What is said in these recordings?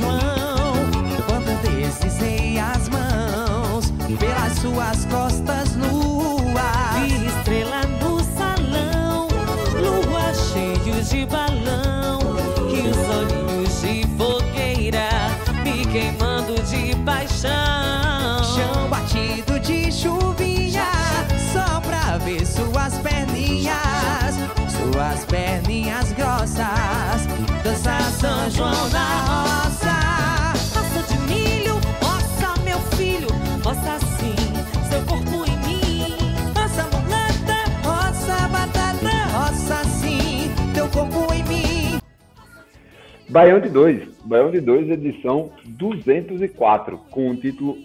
No Baião de 2, Baião de 2, edição 204, com o título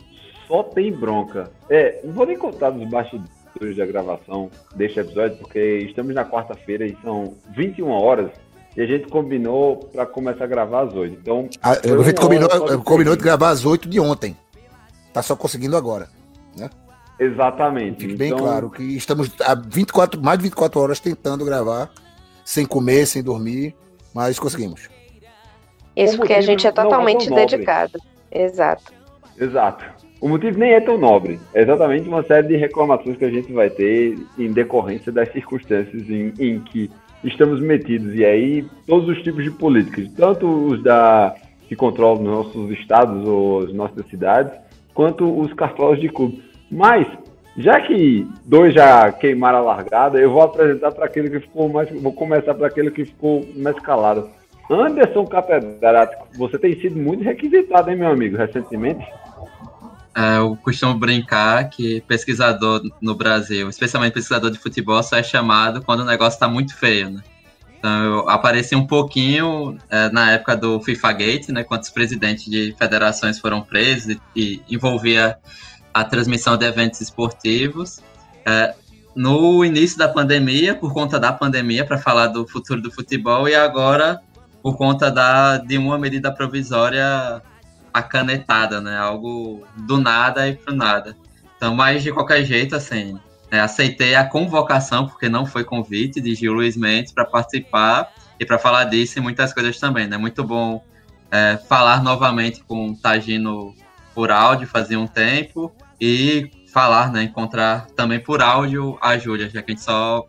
Só Tem Bronca. É, não vou nem contar dos bastidores da gravação deste episódio, porque estamos na quarta-feira e são 21 horas e a gente combinou para começar a gravar às 8. Então, A, a gente combinou, combinou de gravar às 8 de ontem. Tá só conseguindo agora. Exatamente. Fique bem Então, claro que estamos há 24, mais de 24 horas tentando gravar, sem comer, sem dormir, mas conseguimos. Isso porque a gente é é totalmente nobre. dedicado. Exato. Exato. O motivo nem é tão nobre. É exatamente uma série de reclamações que a gente vai ter em decorrência das circunstâncias em, em que estamos metidos. E aí, todos os tipos de políticas, tanto os da que controlam nossos estados ou as nossas cidades, quanto os cartolas de clube. Mas, já que dois já queimaram a largada, eu vou apresentar para aquele que ficou mais. Vou começar para aquele que ficou mais calado. Anderson Catedrático, você tem sido muito requisitado, hein, meu amigo, recentemente? É, eu costumo brincar que pesquisador no Brasil, especialmente pesquisador de futebol, só é chamado quando o negócio está muito feio, né? Então eu apareci um pouquinho é, na época do FIFA Gate, né? Quando os presidentes de federações foram presos e, e envolvia a transmissão de eventos esportivos. É, no início da pandemia, por conta da pandemia, para falar do futuro do futebol, e agora por conta da, de uma medida provisória acanetada, né? Algo do nada e pro nada. Então, mas de qualquer jeito, assim, né, aceitei a convocação, porque não foi convite, de Gil Luiz Mendes para participar e para falar disso e muitas coisas também, né? Muito bom é, falar novamente com o Tagino por áudio, fazia um tempo, e falar, né? Encontrar também por áudio a Júlia, já que a gente só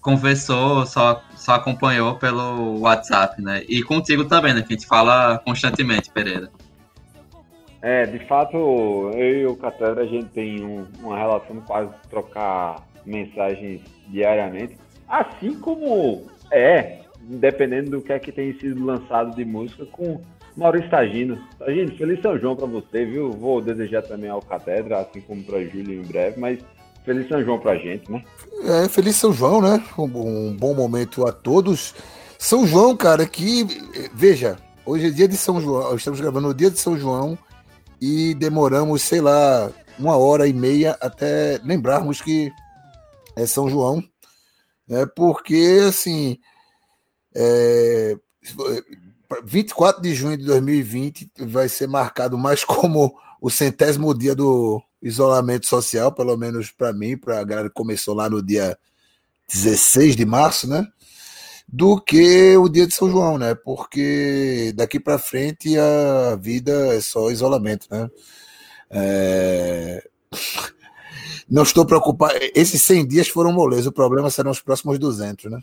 conversou, só, só acompanhou pelo WhatsApp, né? E contigo também, né? Que a gente fala constantemente, Pereira. É, de fato, eu e o Catedra, a gente tem um- uma relação quase trocar mensagens diariamente. Assim como é, dependendo do que é que tem sido lançado de música, com Maurício Tagino. Tagino, feliz São João pra você, viu? Vou desejar também ao Catedra, assim como pra Júlio em breve, mas feliz São João pra gente, né? É, feliz São João, né? Um, um bom momento a todos. São João, cara, que. Veja, hoje é dia de São João. Estamos gravando no dia de São João e demoramos, sei lá, uma hora e meia até lembrarmos que é São João. Né? Porque, assim. É, 24 de junho de 2020 vai ser marcado mais como o centésimo dia do isolamento social, pelo menos para mim, para a galera que começou lá no dia 16 de março, né? Do que o dia de São João, né? Porque daqui para frente a vida é só isolamento, né? É, Não estou preocupado. Esses 100 dias foram moleza. O problema serão os próximos 200, né?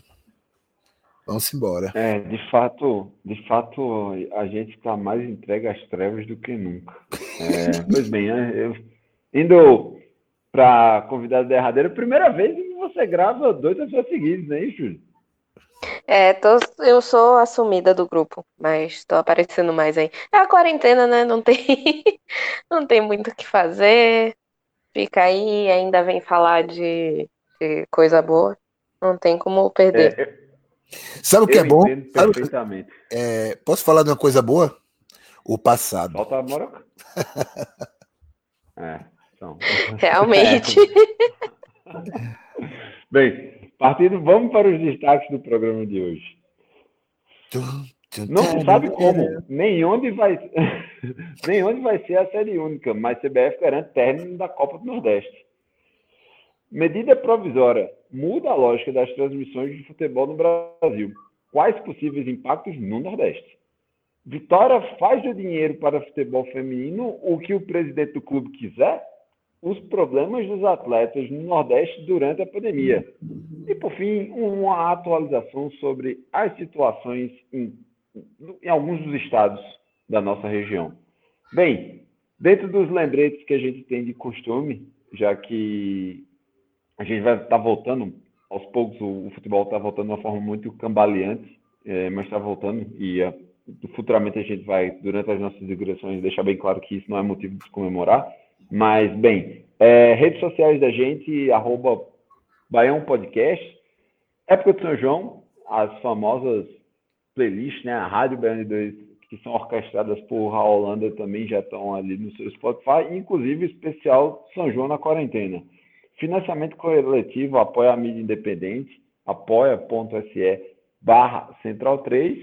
Vamos embora. É, de fato, de fato, a gente está mais entregue às trevas do que nunca. É, pois bem, eu, indo para convidado derradeiro, primeira vez que você grava dois episódios seguidos, né, Júlio? É, tô, eu sou assumida do grupo, mas tô aparecendo mais aí. É a quarentena, né? Não tem, não tem muito o que fazer. Fica aí, ainda vem falar de, de coisa boa. Não tem como perder. É, Sabe o que eu é bom? Sabe- perfeitamente. é, posso falar de uma coisa boa? O passado. Falta a Moroca. É, então. Realmente. Bem, partindo, vamos para os destaques do programa de hoje. Não se sabe como, nem onde vai, nem onde vai ser a série única, mas CBF garante término da Copa do Nordeste. Medida provisória muda a lógica das transmissões de futebol no Brasil. Quais possíveis impactos no Nordeste? Vitória faz do dinheiro para futebol feminino o que o presidente do clube quiser? Os problemas dos atletas no Nordeste durante a pandemia. E, por fim, uma atualização sobre as situações em, em alguns dos estados da nossa região. Bem, dentro dos lembretes que a gente tem de costume, já que a gente vai estar voltando, aos poucos o, o futebol está voltando de uma forma muito cambaleante, eh, mas está voltando e futuramente a gente vai, durante as nossas digressões, deixar bem claro que isso não é motivo de se comemorar. Mas, bem, eh, redes sociais da gente, arroba Baião Podcast, Época de São João, as famosas playlists, né? A Rádio Baiano de 2, que são orquestradas por Raul Holanda, também já estão ali no seu Spotify, inclusive especial São João na quarentena. Financiamento coletivo apoia a mídia independente, apoia.se barra Central 3.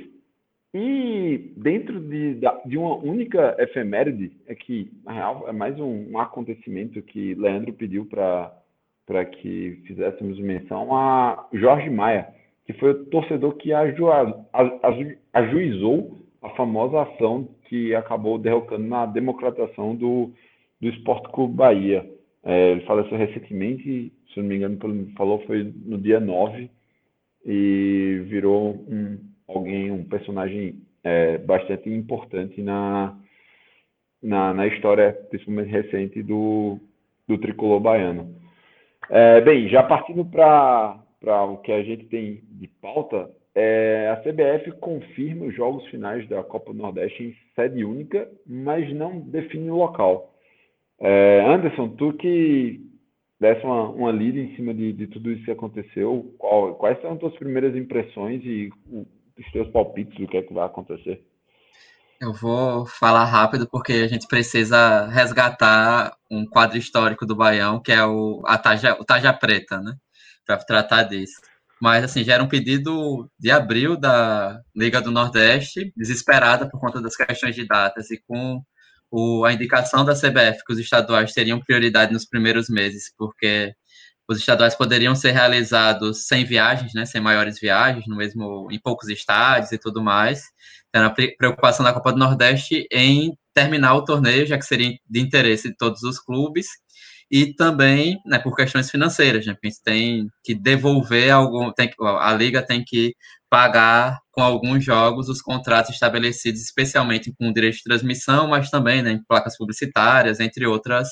E dentro de, de uma única efeméride, é que, na real, é mais um, um acontecimento que Leandro pediu para que fizéssemos menção a Jorge Maia, que foi o torcedor que aju- aju- ajuizou a famosa ação que acabou derrocando na democratização do, do Esporte Clube Bahia. É, ele faleceu recentemente, se não me engano, pelo falou, foi no dia 9, e virou um, alguém, um personagem é, bastante importante na, na, na história, principalmente recente, do, do tricolor baiano. É, bem, já partindo para o que a gente tem de pauta, é, a CBF confirma os jogos finais da Copa Nordeste em sede única, mas não define o local. É, Anderson, tu que desse uma, uma lida em cima de, de tudo isso que aconteceu, qual- quais são as tuas primeiras impressões e os teus palpites do que é que vai acontecer? Eu vou falar rápido porque a gente precisa resgatar um quadro histórico do Baião, que é o, a Taja, o Taja Preta, né? Para tratar disso. Mas, assim, já era um pedido de abril da Liga do Nordeste, desesperada por conta das questões de datas, e com o, a indicação da CBF que os estaduais teriam prioridade nos primeiros meses, porque os estaduais poderiam ser realizados sem viagens, né? Sem maiores viagens, no mesmo, em poucos estádios e tudo mais. Era a pre- preocupação da Copa do Nordeste em terminar o torneio, já que seria de interesse de todos os clubes, e também né, por questões financeiras, né, a gente tem que devolver algum, tem a liga tem que pagar com alguns jogos os contratos estabelecidos, especialmente com direito de transmissão, mas também né, em placas publicitárias, entre outras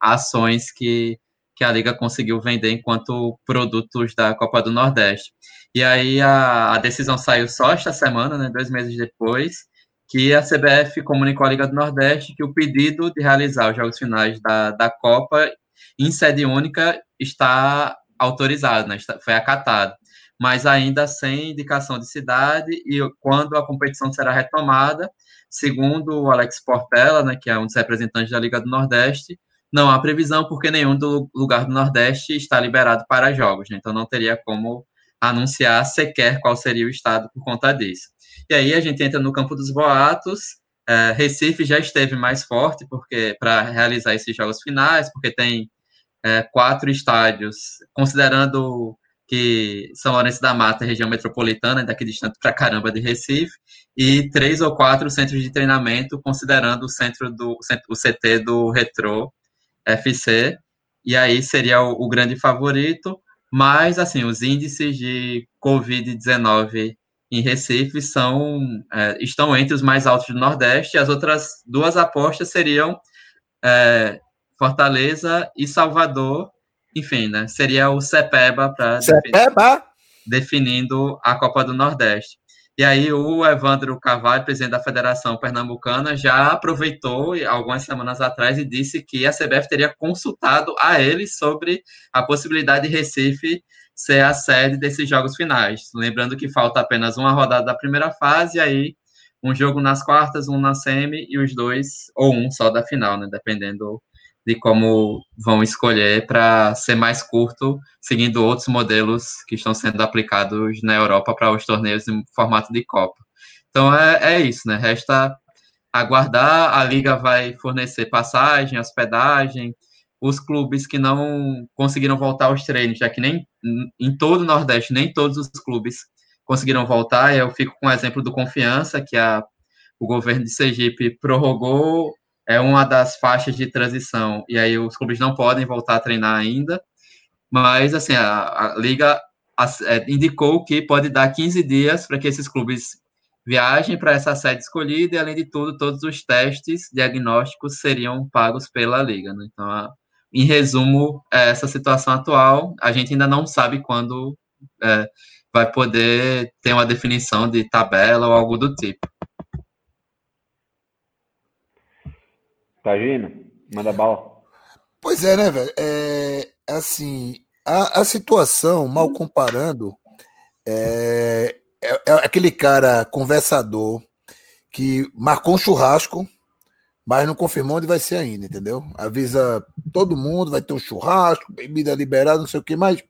ações que, que a liga conseguiu vender enquanto produtos da Copa do Nordeste. E aí a, a decisão saiu só esta semana, né, dois meses depois, que a CBF comunicou à Liga do Nordeste que o pedido de realizar os jogos finais da, da Copa em sede única está autorizado, né, foi acatado, mas ainda sem indicação de cidade e quando a competição será retomada, segundo o Alex Portela, né, que é um dos representantes da Liga do Nordeste, não há previsão porque nenhum do lugar do Nordeste está liberado para jogos, né, então não teria como anunciar sequer qual seria o estado por conta disso. E aí a gente entra no campo dos boatos. É, Recife já esteve mais forte porque para realizar esses jogos finais, porque tem é, quatro estádios, considerando que São Lourenço da Mata é região metropolitana, daqui distante pra caramba de Recife, e três ou quatro centros de treinamento, considerando o centro do o CT do Retro FC, e aí seria o, o grande favorito. Mas, assim, os índices de Covid-19 em Recife são, é, estão entre os mais altos do Nordeste. As outras duas apostas seriam é, Fortaleza e Salvador. Enfim, né? Seria o CEPEBA para definindo a Copa do Nordeste. E aí o Evandro Carvalho, presidente da Federação Pernambucana, já aproveitou algumas semanas atrás e disse que a CBF teria consultado a ele sobre a possibilidade de Recife ser a sede desses jogos finais. Lembrando que falta apenas uma rodada da primeira fase, aí um jogo nas quartas, um na semi e os dois, ou um só da final, né? Dependendo de como vão escolher para ser mais curto, seguindo outros modelos que estão sendo aplicados na Europa para os torneios em formato de Copa. Então é, é isso, né? Resta aguardar, a liga vai fornecer passagem, hospedagem, os clubes que não conseguiram voltar aos treinos, já que nem em todo o Nordeste, nem todos os clubes conseguiram voltar. Eu fico com o exemplo do Confiança, que a, o governo de Sergipe prorrogou é uma das faixas de transição, e aí os clubes não podem voltar a treinar ainda, mas assim, a, a liga é, indicou que pode dar 15 dias para que esses clubes viajem para essa sede escolhida, e além de tudo, todos os testes diagnósticos seriam pagos pela liga. Né? Então, em resumo, é essa situação atual, a gente ainda não sabe quando é, vai poder ter uma definição de tabela ou algo do tipo. Tagino, manda bala. Pois é, né, velho? É, assim, a, a situação, mal comparando, é, é, é, aquele cara conversador que marcou um churrasco, mas não confirmou onde vai ser ainda, entendeu? Avisa todo mundo, vai ter um churrasco, bebida liberada, não sei o que, mas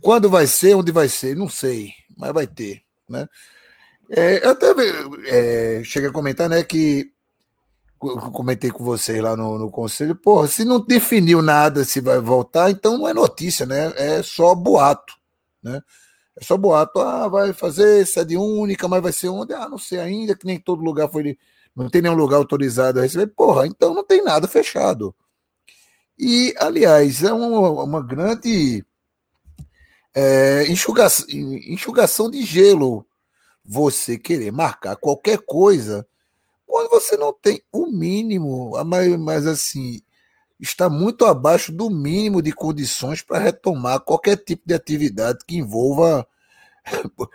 quando vai ser, onde vai ser, não sei, mas vai ter, né? É, até é, cheguei a comentar, né, que comentei com vocês lá no, no conselho, porra, se não definiu nada se vai voltar, então não é notícia, né? É só boato, né? É só boato, ah, vai fazer sede única, mas vai ser onde? Ah, não sei ainda, que nem todo lugar foi, não tem nenhum lugar autorizado a receber. Porra, então não tem nada fechado. E, aliás, é uma, uma grande é, enxugação, enxugação de gelo você querer marcar qualquer coisa quando você não tem o mínimo, mas, assim, está muito abaixo do mínimo de condições para retomar qualquer tipo de atividade que envolva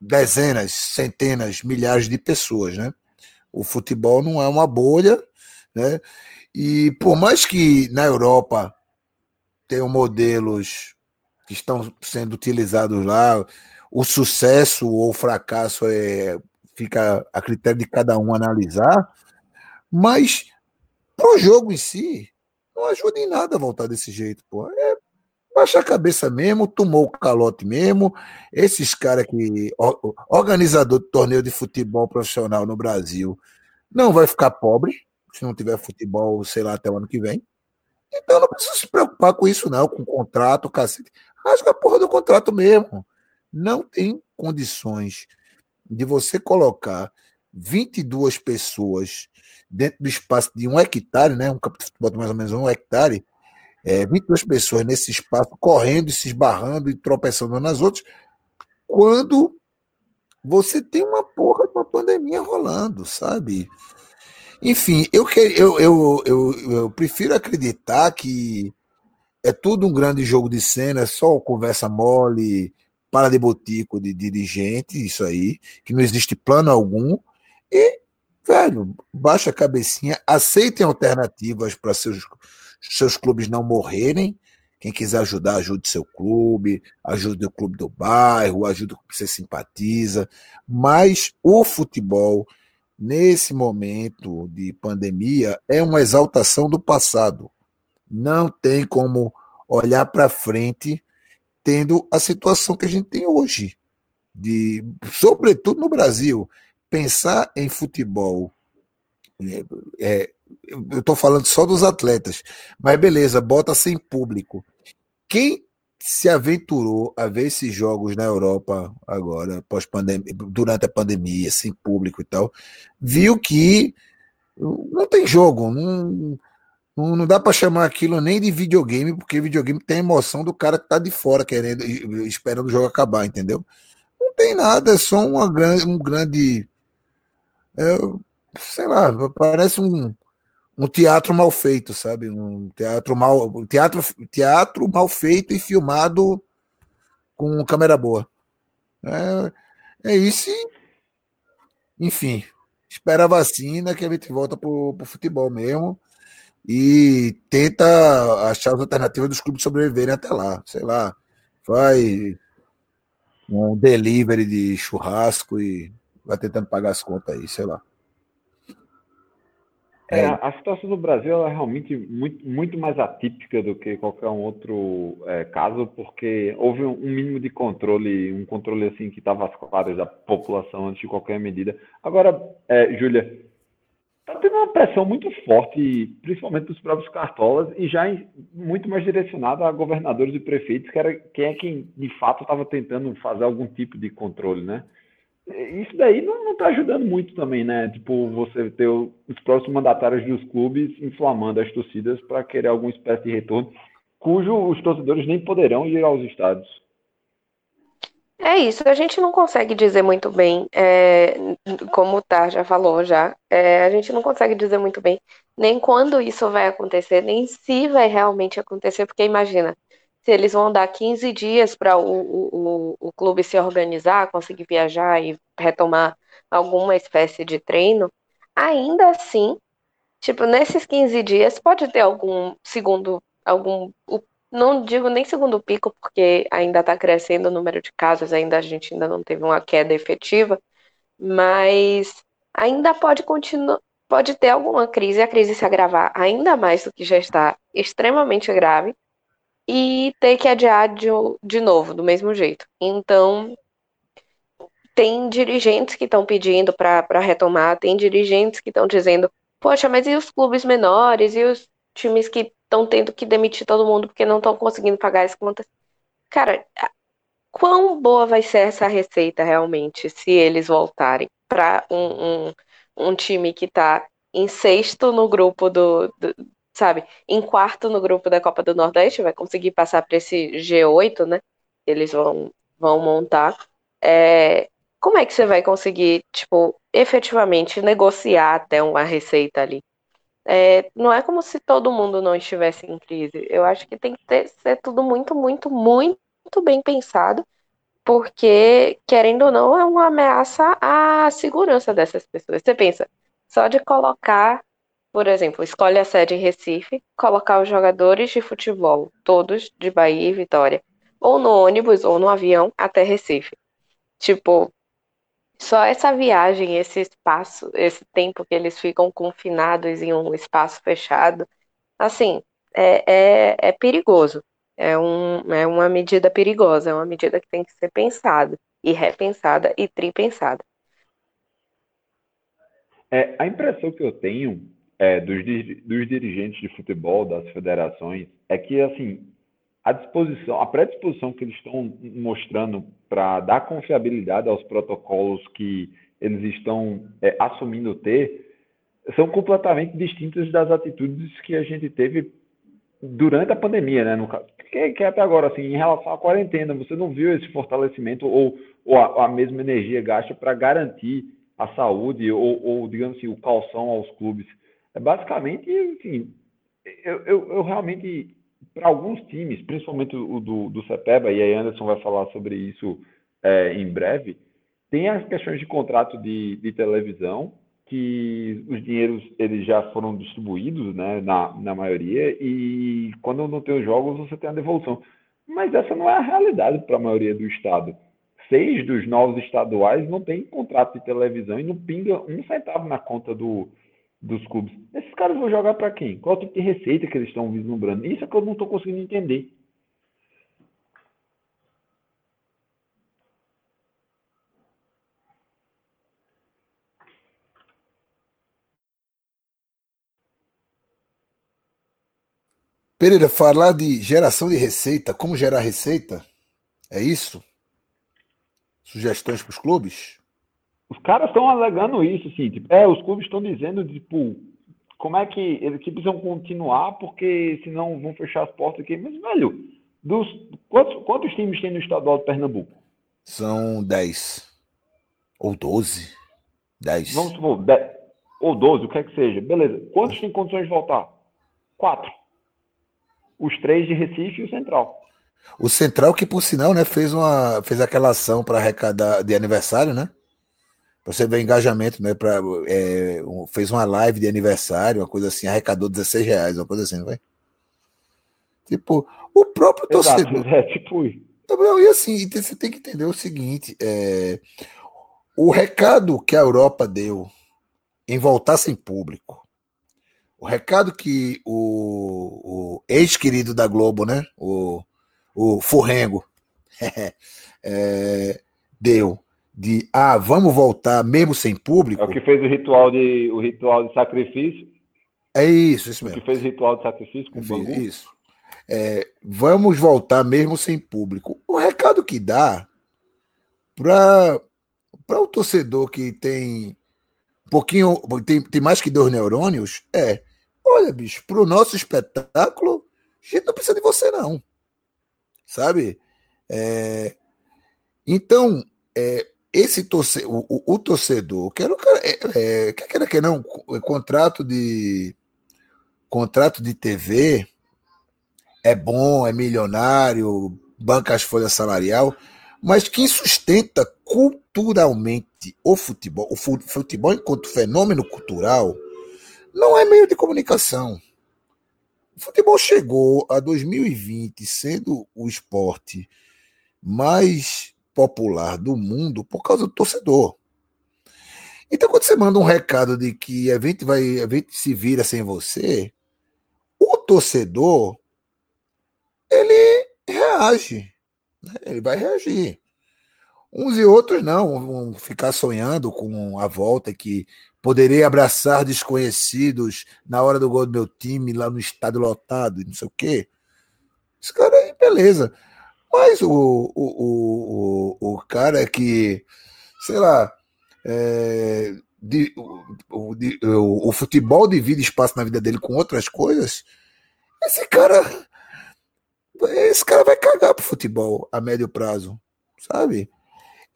dezenas, centenas, milhares de pessoas, né? O futebol não é uma bolha, né? E por mais que na Europa tenham modelos que estão sendo utilizados lá, o sucesso ou o fracasso é fica a critério de cada um analisar, mas para o jogo em si, não ajuda em nada voltar desse jeito, pô. É baixar a cabeça mesmo, tomou o calote mesmo. Esses caras que. Organizador de torneio de futebol profissional no Brasil não vai ficar pobre se não tiver futebol, sei lá, até o ano que vem. Então não precisa se preocupar com isso, não, com contrato, cacete. Rasga a porra do contrato mesmo. Não tem condições de você colocar 22 pessoas dentro do espaço de um hectare, né? Um campo de futebol de mais ou menos um hectare, é, 22 pessoas nesse espaço, correndo se esbarrando e tropeçando nas outras, quando você tem uma porra de uma pandemia rolando, sabe? Enfim, eu, eu, eu, eu, eu prefiro acreditar que é tudo um grande jogo de cena, é só conversa mole, para de botico de dirigente, isso aí, que não existe plano algum, e, velho, baixa a cabecinha, aceitem alternativas para seus, seus clubes não morrerem. Quem quiser ajudar, ajude seu clube, ajude o clube do bairro, ajude o que você simpatiza. Mas o futebol, nesse momento de pandemia, é uma exaltação do passado. Não tem como olhar para frente tendo a situação que a gente tem hoje. De, sobretudo no Brasil, pensar em futebol. É, é, eu estou falando só dos atletas, mas beleza, bota sem público. Quem se aventurou a ver esses jogos na Europa agora, pós pandemia, durante a pandemia, sem público e tal, viu que não tem jogo, não, não, não dá para chamar aquilo nem de videogame, porque videogame tem a emoção do cara que tá de fora, querendo, esperando o jogo acabar, entendeu? Não tem nada, é só uma grande, um grande. É, sei lá, parece um, um teatro mal feito, sabe? Um teatro mal, teatro, teatro mal feito e filmado com câmera boa. É, é isso. Enfim, espera a vacina que a gente volta pro, pro futebol mesmo e tenta achar as alternativas dos clubes sobreviverem até lá. Sei lá, Vai um delivery de churrasco e vai tentando pagar as contas aí, sei lá. É, a situação do Brasil é realmente muito, muito mais atípica do que qualquer um outro é, caso, porque houve um, um mínimo de controle, um controle assim que estava às claras da população antes de qualquer medida. Agora, é, Júlia, está tendo uma pressão muito forte, principalmente dos próprios cartolas, e já em, muito mais direcionada a governadores e prefeitos, que era quem é quem de fato estava tentando fazer algum tipo de controle, né? Isso daí não está ajudando muito também, né? Tipo, você ter os próximos mandatários dos clubes inflamando as torcidas para querer alguma espécie de retorno, cujo os torcedores nem poderão ir aos estádios. É isso, a gente não consegue dizer muito bem, é, como o Tar já falou já, é, a gente não consegue dizer muito bem nem quando isso vai acontecer, nem se vai realmente acontecer, porque imagina, se eles vão dar 15 dias para o, o, o clube se organizar, conseguir viajar e retomar alguma espécie de treino, ainda assim, tipo, nesses 15 dias pode ter algum segundo, algum, não digo nem segundo pico, porque ainda está crescendo o número de casos, ainda a gente ainda não teve uma queda efetiva, mas ainda pode continuar, pode ter alguma crise, a crise se agravar ainda mais do que já está extremamente grave, e ter que adiar de, de novo, do mesmo jeito. Então, tem dirigentes que estão pedindo para retomar, tem dirigentes que estão dizendo, poxa, mas e os clubes menores, e os times que estão tendo que demitir todo mundo porque não estão conseguindo pagar as contas? Cara, quão boa vai ser essa receita realmente se eles voltarem para um, um, um, time que está em sexto no grupo do, do, sabe, em quarto no grupo da Copa do Nordeste, vai conseguir passar para esse G8, né? Eles vão, vão montar. É, como é que você vai conseguir, tipo, efetivamente negociar até uma receita ali? É, não é como se todo mundo não estivesse em crise. Eu acho que tem que ter, ser tudo muito, muito, muito bem pensado, porque, querendo ou não, é uma ameaça à segurança dessas pessoas. Você pensa, só de colocar por exemplo, escolhe a sede em Recife, colocar os jogadores de futebol, todos de Bahia e Vitória, ou no ônibus ou no avião até Recife. Tipo, só essa viagem, esse espaço, esse tempo que eles ficam confinados em um espaço fechado, assim, é, é, é perigoso. É, um, é uma medida perigosa, é uma medida que tem que ser pensada, e repensada, e tripensada. É, a impressão que eu tenho é, dos, dos dirigentes de futebol, das federações, é que assim a disposição, a predisposição que eles estão mostrando para dar confiabilidade aos protocolos que eles estão é, assumindo ter são completamente distintas das atitudes que a gente teve durante a pandemia, né? No, que, que até agora, assim, em relação à quarentena, você não viu esse fortalecimento ou, ou a, a mesma energia gasta para garantir a saúde ou, ou, digamos assim, o calção aos clubes. É basicamente, enfim, eu, eu, eu realmente, para alguns times, principalmente o do, do CEPEBA, e aí Anderson vai falar sobre isso é, em breve, tem as questões de contrato de, de televisão, que os dinheiros eles já foram distribuídos, né, na, na maioria, e quando não tem os jogos, você tem a devolução. Mas essa não é a realidade para a maioria do estado. Seis dos novos estaduais não tem contrato de televisão e não pinga um centavo na conta do, dos clubes. Esses caras vão jogar para quem? Qual tipo de receita que eles estão vislumbrando? Isso é que eu não estou conseguindo entender. Pereira, falar de geração de receita, como gerar receita, é isso? Sugestões para os clubes? Os caras estão alegando isso, assim, tipo, é, os clubes estão dizendo, tipo, como é que eles precisam continuar, porque senão vão fechar as portas aqui. Mas, velho, dos, quantos, quantos times tem no estadual de Pernambuco? São 10. Ou 12. 10. Vamos supor, 10, ou 12, o que é que seja. Beleza. Quantos têm condições de voltar? Quatro. Os três de Recife e o Central. O Central, que por sinal, né, fez, uma, fez aquela ação para arrecadar de aniversário, né? Você ver o engajamento, né? Pra, é, um, fez uma live de aniversário, uma coisa assim, arrecadou 16 reais, uma coisa assim, não vai? Tipo, o próprio Exato, torcedor. É, tipo e assim, você tem que entender o seguinte: é, o recado que a Europa deu em voltar sem público, o recado que o, o ex-querido da Globo, né? O, o Forrengo, é, deu de ah, vamos voltar mesmo sem público. É o que fez o ritual de, o ritual de sacrifício. É isso, isso mesmo. O que fez o ritual de sacrifício com o Bangu. Isso. É, vamos voltar mesmo sem público. O recado que dá para o torcedor que tem um pouquinho, tem, tem mais que dois neurônios, é: olha, bicho, para o nosso espetáculo, a gente não precisa de você, não. Sabe? É, então, é, esse torcedor, o, o, o, torcedor, quero, é, é, quer que não, contrato de contrato de TV é bom, é milionário, banca as folhas salarial, mas quem sustenta culturalmente o futebol, o futebol enquanto fenômeno cultural, não é meio de comunicação. O futebol chegou a 2020 sendo o esporte mais popular do mundo por causa do torcedor. Então, quando você manda um recado de que a gente vai, a gente se vira sem você, o torcedor ele reage, né? ele vai reagir. Uns e outros não, vão ficar sonhando com a volta que poderei abraçar desconhecidos na hora do gol do meu time lá no estádio lotado, não sei o quê. Esse cara aí, beleza. Mas o, o, o, o, cara que, sei lá, é, de, o, de, o, o futebol divide espaço na vida dele com outras coisas, esse cara. Esse cara vai cagar pro futebol a médio prazo, sabe?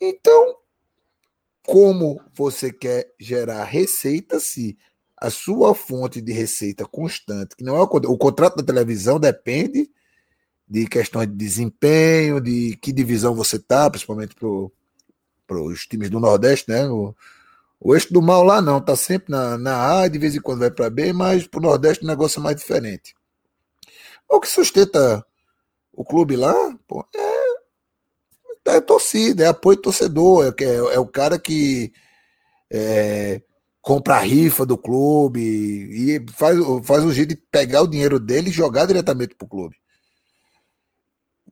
Então, como você quer gerar receita se a sua fonte de receita constante, que não é o, o contrato da televisão depende de questões de desempenho, de que divisão você tá, principalmente para os times do Nordeste, né? O, o eixo do mal lá não, tá sempre na, na A, de vez em quando vai para B, mas para o Nordeste o negócio é mais diferente. O que sustenta o clube lá pô, é, é torcida, é apoio torcedor, é, é, é o cara que é, compra a rifa do clube e faz, faz um jeito de pegar o dinheiro dele e jogar diretamente pro clube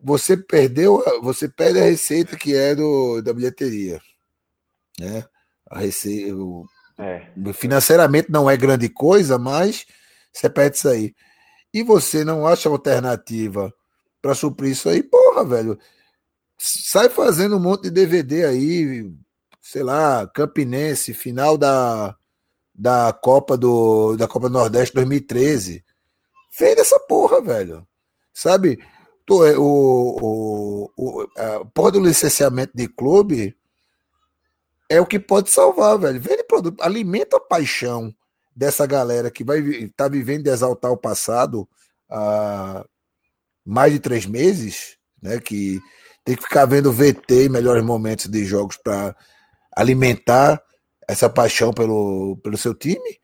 você perdeu, você perde a receita que é do, da bilheteria, né? A receita, o, é. financeiramente não é grande coisa, mas você perde isso aí. E você não acha alternativa para suprir isso aí, porra, velho. Sai fazendo um monte de DVD aí, sei lá, Campinense, final da, da Copa do da Copa do Nordeste 2013. Vende essa porra, velho. Sabe? É, o, o, o, a porra do licenciamento de clube é o que pode salvar, velho. Vende produto, alimenta a paixão dessa galera que vai tá vivendo de exaltar o passado há mais de três meses, né? Que tem que ficar vendo VT e melhores momentos de jogos para alimentar essa paixão pelo, pelo seu time.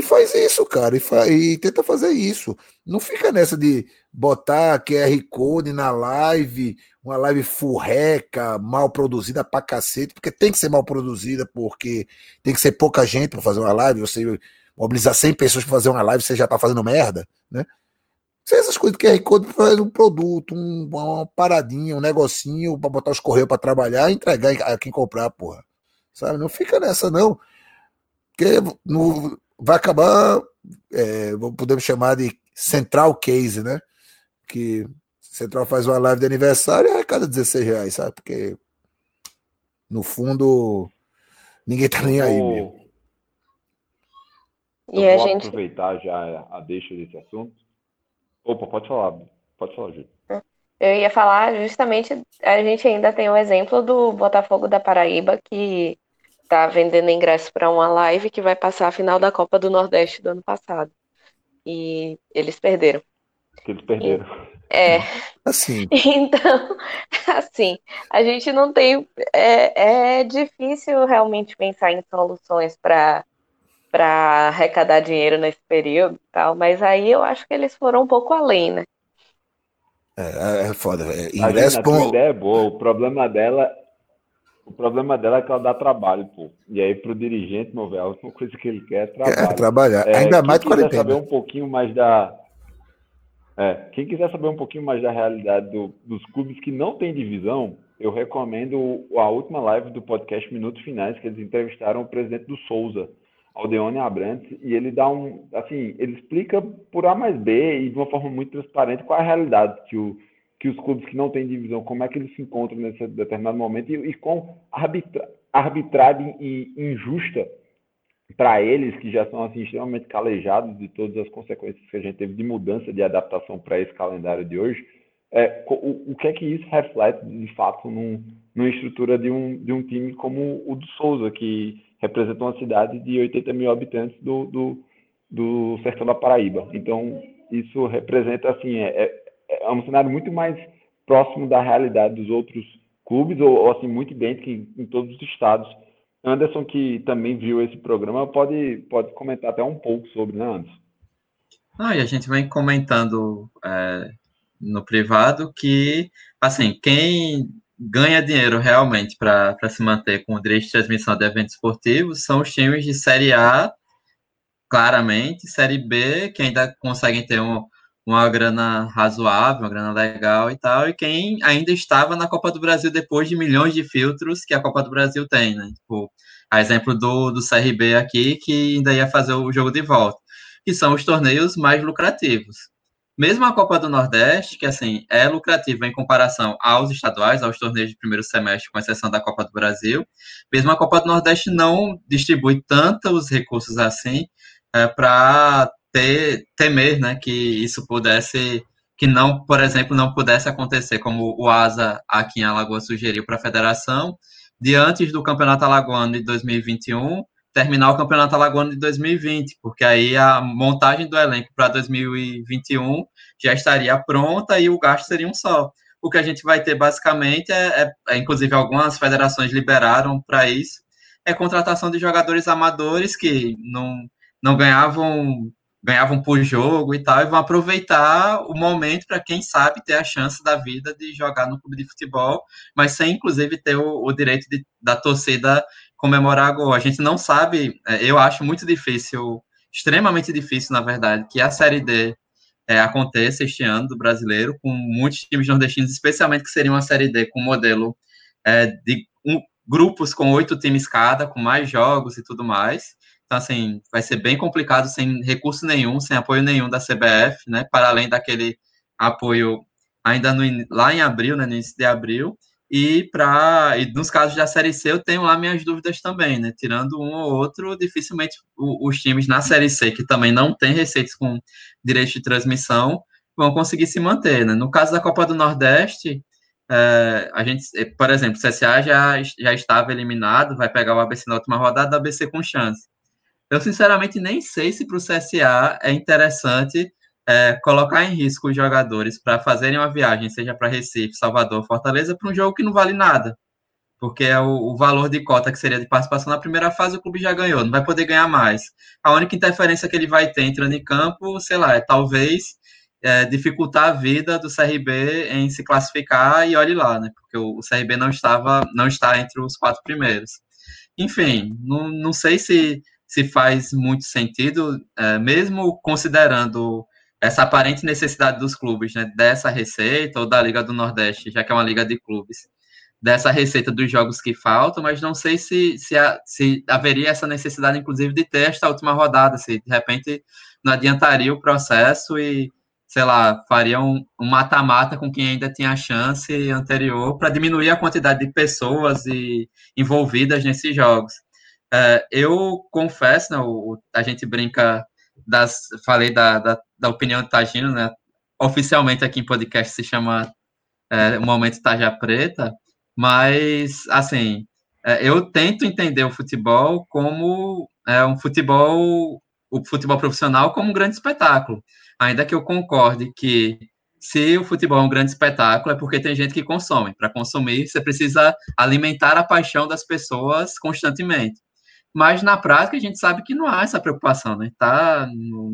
E faz isso, cara, e, fa e tenta fazer isso. Não fica nessa de botar QR Code na live, uma live furreca, mal produzida pra cacete, porque tem que ser mal produzida, porque tem que ser pouca gente para fazer uma live, você mobilizar 100 pessoas para fazer uma live, você já tá fazendo merda, né? Essas coisas de QR Code faz um produto, um, uma paradinha, um negocinho para botar os correios para trabalhar e entregar a quem comprar, porra. Sabe? Não fica nessa, não. Porque no, vai acabar, é, podemos chamar de central case, né? Que Central faz uma live de aniversário e arrecada 16 reais, sabe? Porque no fundo ninguém tá nem aí mesmo. E a gente aproveitar já a deixa desse assunto. Opa, pode falar, pode falar, Júlio. Eu ia falar justamente, a gente ainda tem o exemplo do Botafogo da Paraíba, que tá vendendo ingresso para uma live que vai passar a final da Copa do Nordeste do ano passado. E eles perderam. Eles perderam. É. Assim. Então, assim, a gente não tem. É, é difícil realmente pensar em soluções para para arrecadar dinheiro nesse período tal, mas aí eu acho que eles foram um pouco além, né? É, é foda. É, A ingresso a pra tua um- ideia é boa. O problema dela. O problema dela é que ela dá trabalho, pô. E aí, pro dirigente, meu velho, a última coisa que ele quer é quer trabalho. trabalhar. É, Ainda mais de quiser quarentena. saber um pouquinho mais da. É, quem quiser saber um pouquinho mais da realidade do- dos clubes que não têm divisão, eu recomendo o- a última live do podcast Minutos Finais, que eles entrevistaram o presidente do Souza, Aldeone Abrantes, e ele dá um. Assim, ele explica por A mais B e de uma forma muito transparente qual é a realidade que, o, que os clubes que não têm divisão, como é que eles se encontram nesse determinado momento e, e com arbitra, e injusta para eles que já são assim extremamente calejados de todas as consequências que a gente teve de mudança de adaptação para esse calendário de hoje, é, o, o que é que isso reflete de fato num, numa estrutura de um, de um time como o do Souza, que representa uma cidade de 80 mil habitantes do, do, do sertão da Paraíba. Então, isso representa assim, é, é, um cenário muito mais próximo da realidade dos outros clubes, ou, ou assim, muito idêntico em, em todos os estados. Anderson, que também viu esse programa, pode, pode comentar até um pouco sobre, né, Anderson? Ah, e a gente vem comentando é, no privado que, assim, quem ganha dinheiro realmente para se manter com o direito de transmissão de eventos esportivos são os times de Série A, claramente, Série B, que ainda conseguem ter um, uma grana razoável, uma grana legal e tal, e quem ainda estava na Copa do Brasil depois de milhões de filtros que a Copa do Brasil tem, né? Tipo, a exemplo do, do CRB aqui, que ainda ia fazer o jogo de volta, que são os torneios mais lucrativos. Mesmo a Copa do Nordeste, que assim é lucrativa em comparação aos estaduais, aos torneios de primeiro semestre, com exceção da Copa do Brasil, mesmo a Copa do Nordeste não distribui tantos recursos assim é, para ter, temer né, que isso pudesse, que não, por exemplo, não pudesse acontecer, como o ASA aqui em Alagoas sugeriu para a federação, de antes do Campeonato Alagoano de 2021 terminar o Campeonato Alagoano de 2020, porque aí a montagem do elenco para 2021 já estaria pronta e o gasto seria um só. O que a gente vai ter basicamente é, é, é inclusive algumas federações liberaram para isso, é contratação de jogadores amadores que não, não ganhavam ganhavam por jogo e tal, e vão aproveitar o momento para quem sabe ter a chance da vida de jogar no clube de futebol, mas sem inclusive ter o, o direito de, da torcida comemorar gol. A gente não sabe, eu acho muito difícil, extremamente difícil, na verdade, que a Série D é, aconteça este ano do brasileiro, com muitos times nordestinos, especialmente que seria uma Série D com modelo é, de um, grupos com oito times cada, com mais jogos e tudo mais. Então, assim, vai ser bem complicado sem recurso nenhum, sem apoio nenhum da CBF, né? Para além daquele apoio ainda no, lá em abril, né? No início de abril. E, pra, e nos casos da Série C, eu tenho lá minhas dúvidas também, né? Tirando um ou outro, dificilmente os times na Série C, que também não tem receitas com direito de transmissão, vão conseguir se manter, né? No caso da Copa do Nordeste, é, a gente, por exemplo, o CSA já, já estava eliminado, vai pegar o ABC na última rodada, ABC com chance. Eu, sinceramente, nem sei se para o CSA é interessante é, colocar em risco os jogadores para fazerem uma viagem, seja para Recife, Salvador, Fortaleza, para um jogo que não vale nada. Porque é o, o, valor de cota que seria de participação na primeira fase, o clube já ganhou, não vai poder ganhar mais. A única interferência que ele vai ter entrando em campo, sei lá, é talvez é, dificultar a vida do CRB em se classificar e olhe lá, né? Porque o, o CRB não estava, não está entre os quatro primeiros. Enfim, não, não sei se se faz muito sentido, é, mesmo considerando essa aparente necessidade dos clubes, né, dessa receita, ou da Liga do Nordeste, já que é uma liga de clubes, dessa receita dos jogos que faltam, mas não sei se, se, se haveria essa necessidade, inclusive, de ter esta última rodada, se de repente não adiantaria o processo e, sei lá, faria um mata-mata com quem ainda tinha a chance anterior para diminuir a quantidade de pessoas e, envolvidas nesses jogos. Uh, eu confesso, né, o, a gente brinca das. Falei da, da, da, opinião de Tagino, né? Oficialmente aqui em podcast se chama uh, Momento Taja Preta, mas assim, uh, eu tento entender o futebol como um futebol, o futebol profissional como um grande espetáculo. Ainda que eu concorde que se o futebol é um grande espetáculo, é porque tem gente que consome. Para consumir, você precisa alimentar a paixão das pessoas constantemente mas na prática a gente sabe que não há essa preocupação, né? Tá no,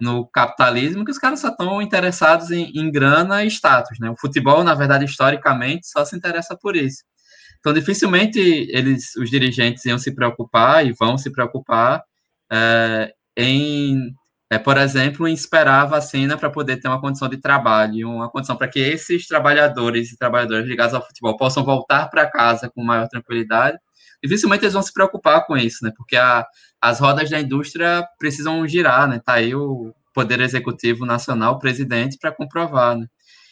no capitalismo que os caras só estão interessados em, em, grana e status, né? O futebol, na verdade, historicamente, só se interessa por isso. Então, dificilmente eles, os dirigentes, iam se preocupar e vão se preocupar é, em, é, por exemplo, em esperar a vacina para poder ter uma condição de trabalho, uma condição para que esses trabalhadores e trabalhadoras ligados ao futebol possam voltar para casa com maior tranquilidade. Dificilmente eles vão se preocupar com isso, né? Porque a, as rodas da indústria precisam girar, né? Tá aí o Poder Executivo Nacional, o presidente, para comprovar, né?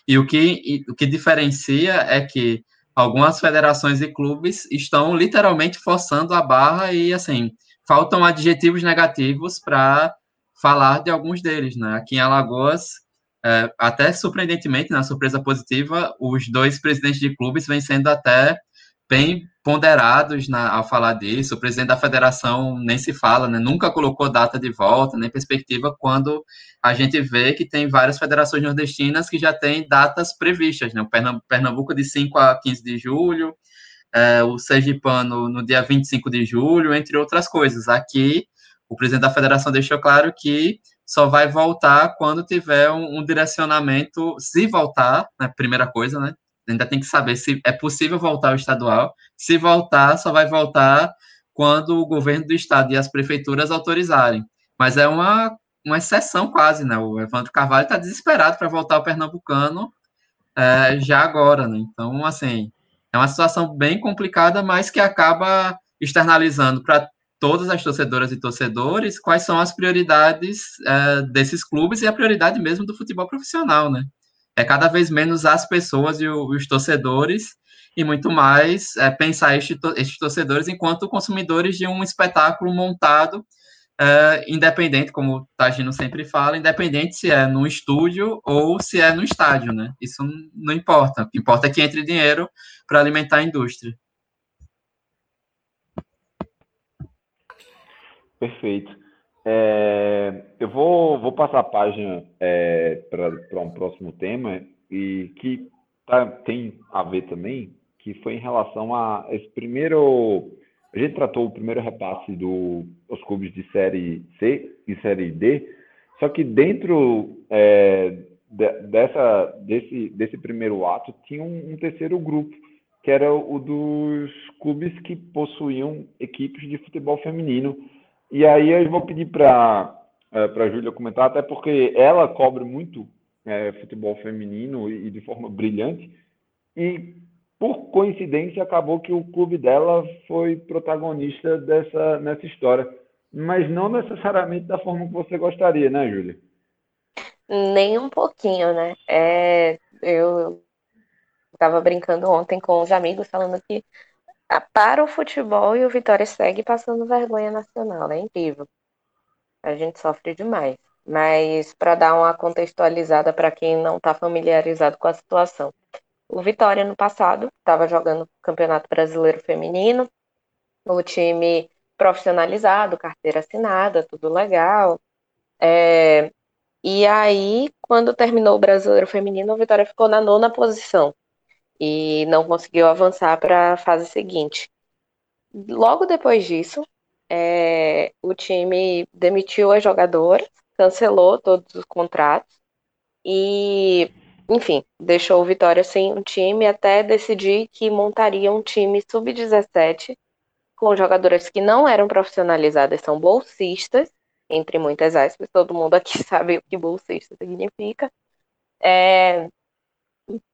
E o que, o que diferencia é que algumas federações e clubes estão literalmente forçando a barra e, assim, faltam adjetivos negativos para falar de alguns deles, né? Aqui em Alagoas, é, até surpreendentemente, na surpresa positiva, os dois presidentes de clubes vêm sendo até bem ponderados na, ao falar disso. O presidente da federação nem se fala, né? nunca colocou data de volta, nem perspectiva, quando a gente vê que tem várias federações nordestinas que já têm datas previstas. Né? O Pernambuco de 5 a 15 de julho, é, o Sergipano no dia 25 de julho, entre outras coisas. Aqui, o presidente da federação deixou claro que só vai voltar quando tiver um, um direcionamento, se voltar, né, primeira coisa, né, ainda tem que saber se é possível voltar ao estadual. Se voltar, só vai voltar quando o governo do estado e as prefeituras autorizarem. Mas é uma, uma exceção quase, né? O Evandro Carvalho está desesperado para voltar ao Pernambucano é, já agora, né? Então, assim, é uma situação bem complicada, mas que acaba externalizando para todas as torcedoras e torcedores quais são as prioridades é, desses clubes e a prioridade mesmo do futebol profissional, né? É cada vez menos as pessoas e os torcedores e muito mais é, pensar estes, torcedores enquanto consumidores de um espetáculo montado é, independente, como o Tagino sempre fala, independente se é no estúdio ou se é no estádio, né? Isso não importa. O que importa é que entre dinheiro para alimentar a indústria. Perfeito. É, eu vou, vou passar a página é, para um próximo tema e que tá, tem a ver também, que foi em relação a esse primeiro. A gente tratou o primeiro repasse dos do, clubes de série C e série D, só que dentro é, de, dessa, desse, desse primeiro ato tinha um, um terceiro grupo, que era o dos clubes que possuíam equipes de futebol feminino e aí eu vou pedir para é, a Júlia comentar, até porque ela cobre muito é, futebol feminino e, e, de forma brilhante. E por coincidência acabou que o clube dela foi protagonista dessa nessa história, mas não necessariamente da forma que você gostaria, né, Júlia? Nem um pouquinho, né? É, eu estava brincando ontem com os amigos falando que para o futebol e o Vitória segue passando vergonha nacional, é incrível. A gente sofre demais. Mas para dar uma contextualizada para quem não está familiarizado com a situação. O Vitória no passado estava jogando Campeonato Brasileiro Feminino, o time profissionalizado, carteira assinada, tudo legal. É, e aí, quando terminou o Brasileiro Feminino, o Vitória ficou na nona posição e não conseguiu avançar para a fase seguinte. Logo depois disso, é, o time demitiu a jogadora, cancelou todos os contratos e, enfim, deixou o Vitória sem um time até decidir que montaria um time sub-17 com jogadoras que não eram profissionalizadas, são bolsistas, entre muitas aspas, todo mundo aqui sabe o que bolsista significa. É,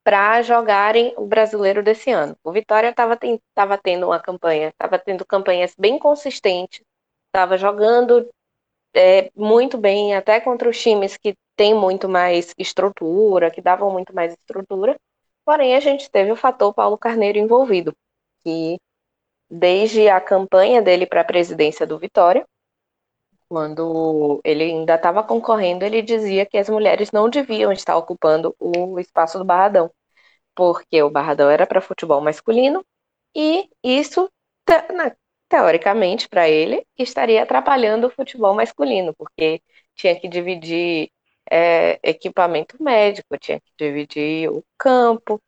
para jogarem o brasileiro desse ano. O Vitória estava tendo uma campanha, estava tendo campanhas bem consistentes, estava jogando é, muito bem, até contra os times que têm muito mais estrutura, que davam muito mais estrutura. Porém, a gente teve o fator Paulo Carneiro envolvido, que desde a campanha dele para a presidência do Vitória, quando ele ainda estava concorrendo, ele dizia que as mulheres não deviam estar ocupando o espaço do Barradão, porque o Barradão era para futebol masculino e isso, teoricamente, para ele, estaria atrapalhando o futebol masculino, porque tinha que dividir é, equipamento médico, tinha que dividir o campo.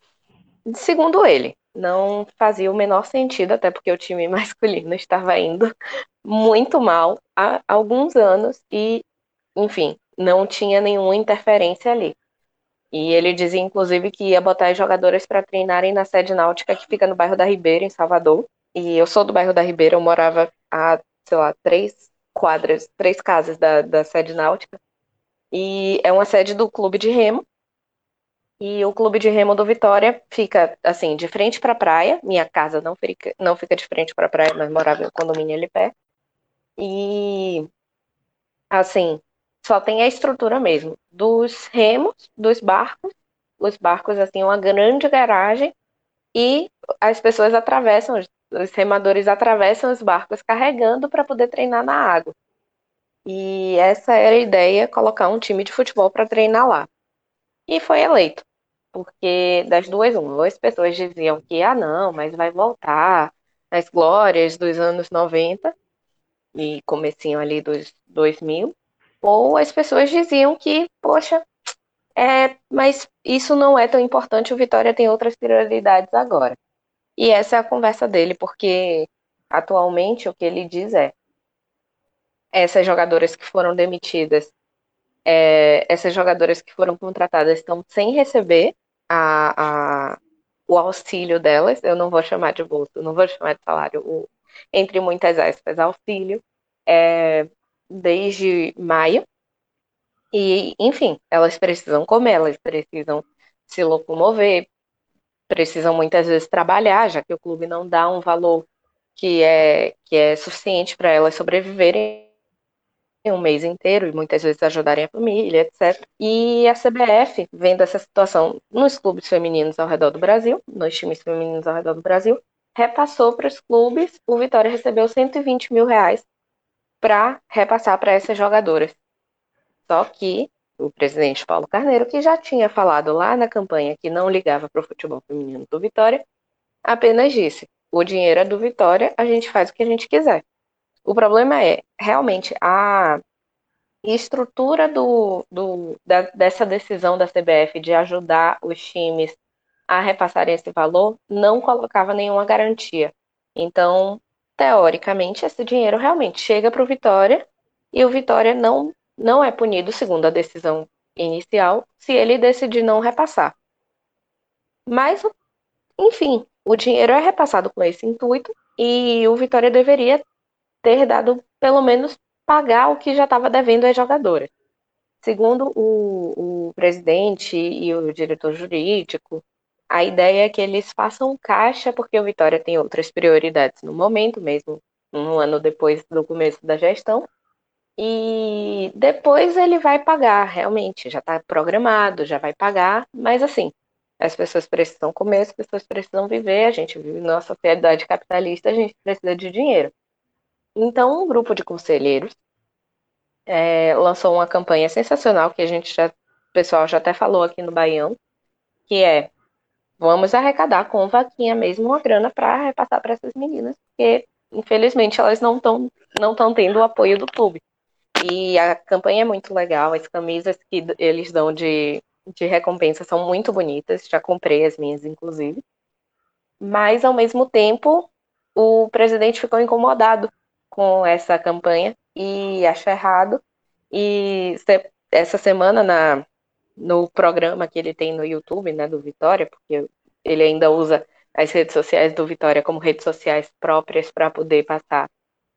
Segundo ele, não fazia o menor sentido, até porque o time masculino estava indo muito mal há alguns anos e, enfim, não tinha nenhuma interferência ali. E ele dizia, inclusive, que ia botar as jogadoras para treinarem na sede náutica que fica no bairro da Ribeira, em Salvador. E eu sou do bairro da Ribeira, eu morava a, sei lá, três quadras, três casas da, da sede náutica. E é uma sede do clube de remo. E o clube de remo do Vitória fica, assim, de frente para a praia. Minha casa não fica, não fica de frente para a praia, mas morava um condomínio ali perto. E, assim, só tem a estrutura mesmo dos remos, dos barcos, os barcos assim, uma grande garagem e as pessoas atravessam, os remadores atravessam os barcos carregando para poder treinar na água. E essa era a ideia, colocar um time de futebol para treinar lá. E foi eleito, porque das duas, uma, as pessoas diziam que, ah, não, mas vai voltar às glórias dos anos 90 e comecinho ali dos 2000, ou as pessoas diziam que, poxa, é, mas isso não é tão importante, o Vitória tem outras prioridades agora. E essa é a conversa dele, porque atualmente o que ele diz é: essas jogadoras que foram demitidas, é, essas jogadoras que foram contratadas estão sem receber a, a, o auxílio delas, eu não vou chamar de bolsa, não vou chamar de salário, o, entre muitas aspas, auxílio, é, desde maio. E, enfim, elas precisam comer, elas precisam se locomover, precisam muitas vezes trabalhar, já que o clube não dá um valor que é, que é suficiente para elas sobreviverem um mês inteiro e muitas vezes ajudarem a família, etc. E a CBF, vendo essa situação nos clubes femininos ao redor do Brasil, nos times femininos ao redor do Brasil, repassou para os clubes, o Vitória recebeu 120 mil reais para repassar para essas jogadoras. Só que o presidente Paulo Carneiro, que já tinha falado lá na campanha que não ligava para o futebol feminino do Vitória, apenas disse: o dinheiro é do Vitória, a gente faz o que a gente quiser. O problema é, realmente, a estrutura do, do, da, dessa decisão da CBF de ajudar os times a repassarem esse valor não colocava nenhuma garantia. Então, teoricamente, esse dinheiro realmente chega para o Vitória e o Vitória não, não é punido, segundo a decisão inicial, se ele decidir não repassar. Mas, enfim, o dinheiro é repassado com esse intuito e o Vitória deveria ter dado, pelo menos, pagar o que já estava devendo às jogadoras. Segundo o, o presidente e o diretor jurídico, a ideia é que eles façam caixa, porque o Vitória tem outras prioridades no momento, mesmo um ano depois do começo da gestão. E depois ele vai pagar, realmente, já está programado, já vai pagar, mas assim, as pessoas precisam comer, as pessoas precisam viver, a gente vive numa sociedade capitalista, a gente precisa de dinheiro. Então, um grupo de conselheiros é, lançou uma campanha sensacional que a gente já, o pessoal já até falou aqui no Baião, que é vamos arrecadar com vaquinha mesmo uma grana para repassar para essas meninas, porque infelizmente elas não estão não estão tendo o apoio do clube. E a campanha é muito legal, as camisas que eles dão de, de recompensa são muito bonitas, já comprei as minhas, inclusive. Mas, ao mesmo tempo, o presidente ficou incomodado com essa campanha e acha errado. E essa semana, na, no programa que ele tem no YouTube, né, do Vitória, porque ele ainda usa as redes sociais do Vitória como redes sociais próprias para poder passar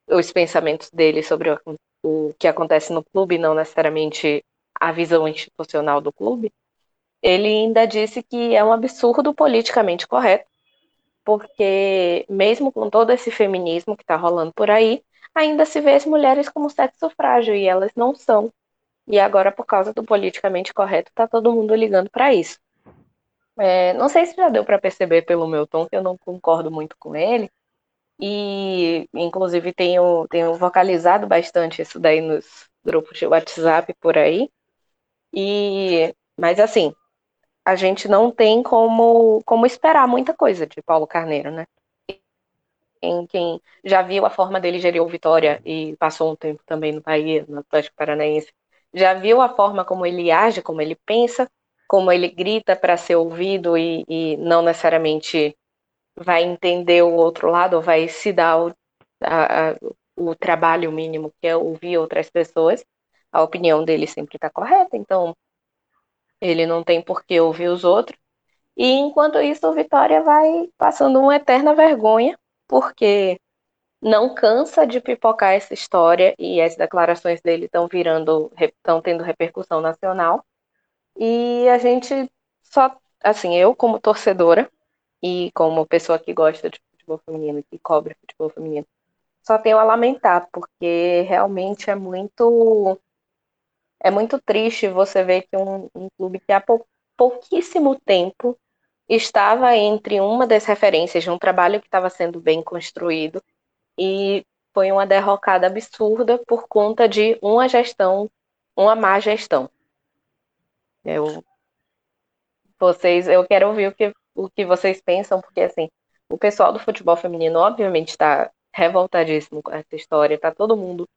os pensamentos dele sobre o, o que acontece no clube, não necessariamente a visão institucional do clube. Ele ainda disse que é um absurdo politicamente correto, porque mesmo com todo esse feminismo que está rolando por aí, ainda se vê as mulheres como sexo frágil e elas não são. E agora, por causa do politicamente correto, tá todo mundo ligando para isso. É, não sei se já deu para perceber pelo meu tom que eu não concordo muito com ele. E, inclusive, tenho, tenho vocalizado bastante isso daí nos grupos de WhatsApp por aí. E, mas, assim, a gente não tem como, como esperar muita coisa de Paulo Carneiro, né? Quem, quem já viu a forma dele gerir o Vitória e passou um tempo também no Bahia, no Atlético Paranaense, já viu a forma como ele age, como ele pensa, como ele grita para ser ouvido e, e, não necessariamente vai entender o outro lado, ou vai se dar o, a, a, o trabalho mínimo que é ouvir outras pessoas. a opinião dele sempre está correta, então ele não tem por que ouvir os outros. E enquanto isso, o Vitória vai passando uma eterna vergonha, porque não cansa de pipocar essa história e as declarações dele estão virando, estão tendo repercussão nacional. E a gente só, assim, eu como torcedora e como pessoa que gosta de futebol feminino, que cobre futebol feminino, só tenho a lamentar, porque realmente é muito é muito triste você ver que um, um clube que há pou, pouquíssimo tempo estava entre uma das referências de um trabalho que estava sendo bem construído e foi uma derrocada absurda por conta de uma gestão, uma má gestão. Eu, vocês, eu quero ouvir o que, o que vocês pensam, porque assim, o pessoal do futebol feminino obviamente está revoltadíssimo com essa história, está todo mundo,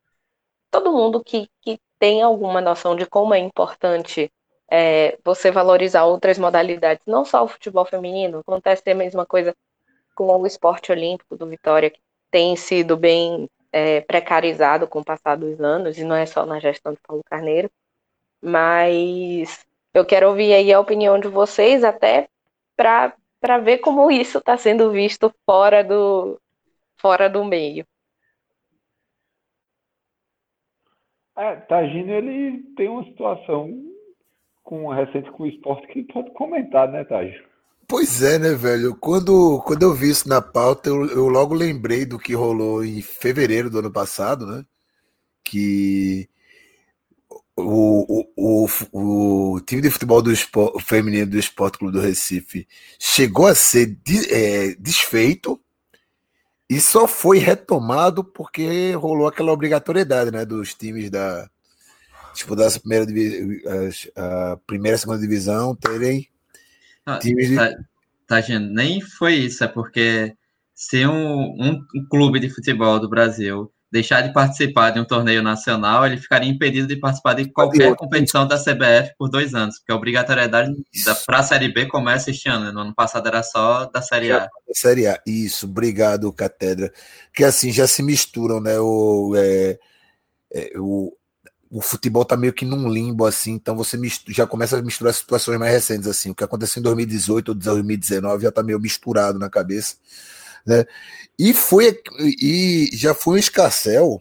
todo mundo que, que tem alguma noção de como é importante é, você valorizar outras modalidades, não só o futebol feminino, acontece a mesma coisa com o esporte olímpico do Vitória, que tem sido bem é, precarizado com o passar dos anos, e não é só na gestão de Paulo Carneiro, mas eu quero ouvir aí a opinião de vocês, até para ver como isso está sendo visto fora do, fora do meio. É, Tagino, ele tem uma situação com recente com o esporte que pode comentar, né, Taj? Pois é, né, velho? Quando, quando eu vi isso na pauta, eu, eu logo lembrei do que rolou em fevereiro do ano passado, né? Que o, o, o, o time de futebol do esporte, feminino do Esporte Clube do Recife chegou a ser de, é, desfeito e só foi retomado porque rolou aquela obrigatoriedade né, dos times da tipo da primeira a, a primeira e segunda divisão terem ah, times de... tá, tá, gente, nem foi isso, é porque se um, um clube de futebol do Brasil deixar de participar de um torneio nacional, ele ficaria impedido de participar de qualquer competição da CBF por dois anos, porque a obrigatoriedade para a Série B começa este ano. Né? No ano passado era só da Série A. Série A, isso, obrigado, Catedra. Que assim já se misturam, né? O, é, é, o, o futebol tá meio que num limbo, assim, então você mistura, já começa a misturar situações mais recentes, assim. O que aconteceu em 2018 ou 2019 já tá meio misturado na cabeça. Né? E foi e já foi um escarcel,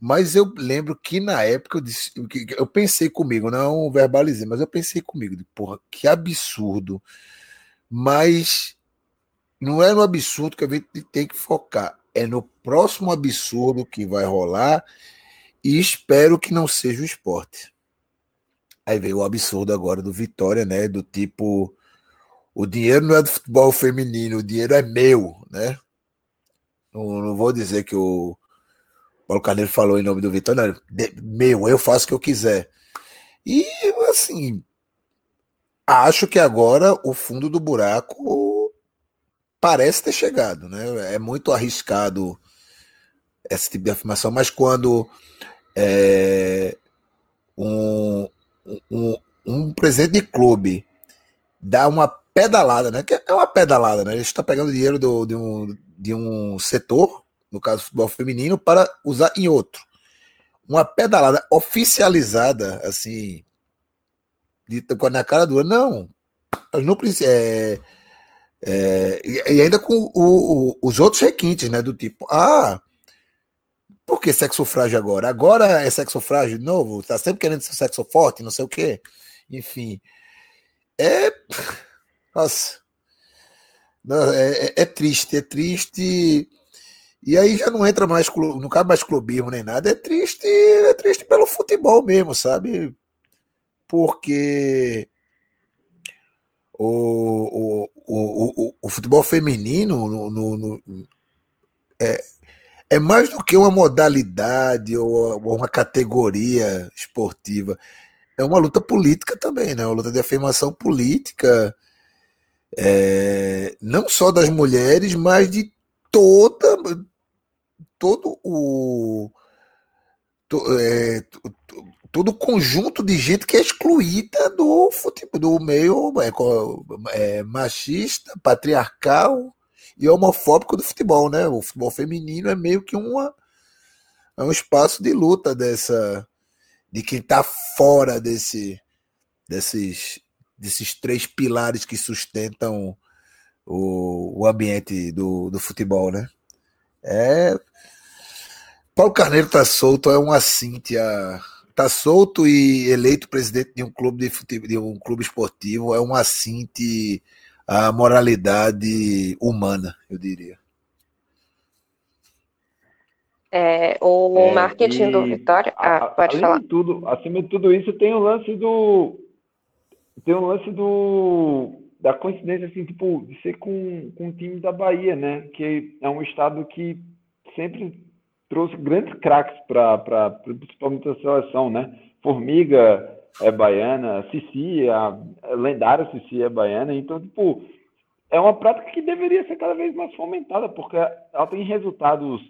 mas eu lembro que na época eu, disse, eu pensei comigo, não verbalizei, mas eu pensei comigo, porra, que absurdo. Mas não é no absurdo que a gente tem que focar, é no próximo absurdo que vai rolar e espero que não seja o esporte. Aí veio o absurdo agora do Vitória, né? Do tipo, o dinheiro não é do futebol feminino, o dinheiro é meu, né? Não, não vou dizer que o Paulo Carneiro falou em nome do Vitória, não, meu, eu faço o que eu quiser. E assim, acho que agora o fundo do buraco parece ter chegado, né? É muito arriscado esse tipo de afirmação, mas quando é, um, um, um presidente de clube dá uma pedalada, né? Que é uma pedalada, né? Ele está pegando dinheiro do, de, um, de um setor, no caso futebol feminino, para usar em outro. Uma pedalada oficializada, assim, dita na cara dura. Não, não é, é, e ainda com o, o, os outros requintes, né? Do tipo, ah, por que sexo frágil agora? Agora é sexo frágil de novo? Tá sempre querendo ser sexo forte, não sei o quê. Enfim. É. Nossa. É, é, é, triste, é triste. E aí já não entra mais, não cabe mais clubismo nem nada. É triste, é triste pelo futebol mesmo, sabe? Porque o, o, o, o, o futebol feminino no, no, no, é, é mais do que uma modalidade ou uma categoria esportiva. É uma luta política também, né? Uma luta de afirmação política é, não só das mulheres, mas de toda todo o to, é, todo o conjunto de gente que é excluída do futebol, do meio é, é, machista, patriarcal e homofóbico do futebol, né? O futebol feminino é meio que uma é um espaço de luta dessa de quem está fora desse, desses, desses três pilares que sustentam o, o ambiente do, do futebol, né? É. Paulo Carneiro tá solto, é uma Cíntia. Tá solto e eleito presidente de um clube de futebol, de um clube esportivo, é uma Cíntia a moralidade humana, eu diria. É, o É, marketing e do Vitória. Ah, pode falar. De tudo, acima de tudo isso, tem o lance do. Tem o lance do. Da coincidência, assim, tipo, de ser com, com o time da Bahia, né? Que é um estado que sempre trouxe grandes craques para principalmente a seleção, né? Formiga é baiana, Cici, a, lendária Cici é baiana, então, tipo, é uma prática que deveria ser cada vez mais fomentada, porque ela tem resultados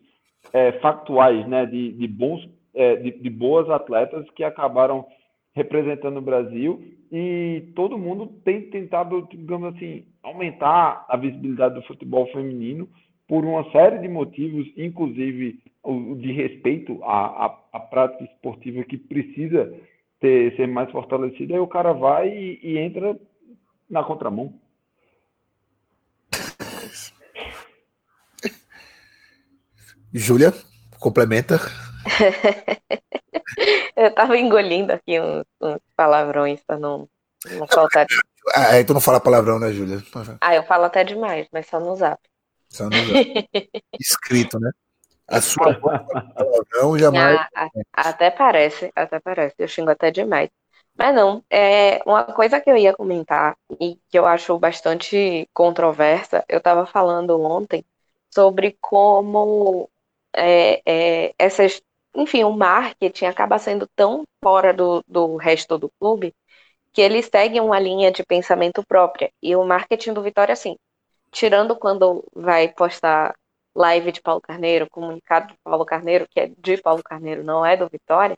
é, factuais, né, de, de bons, é, de, de boas atletas que acabaram representando o Brasil e todo mundo tem tentado, digamos assim, aumentar a visibilidade do futebol feminino por uma série de motivos, inclusive o de respeito à, à, à prática esportiva que precisa ter, ser mais fortalecida, aí o cara vai e, e entra na contramão. Júlia, complementa. Eu tava engolindo aqui uns, uns palavrões pra não, não faltar. Ah, aí tu não fala palavrão, né, Júlia? Ah, eu falo até demais, mas só no zap. Só no escrito, né? A sua palavrão jamais. Ah, até parece, até parece. Eu xingo até demais. Mas não, é uma coisa que eu ia comentar e que eu acho bastante controversa, eu estava falando ontem sobre como é, é, essas, enfim, o marketing acaba sendo tão fora do, do resto do clube que eles seguem uma linha de pensamento própria. E o marketing do Vitória, assim, tirando quando vai postar live de Paulo Carneiro, comunicado de Paulo Carneiro, que é de Paulo Carneiro, não é do Vitória,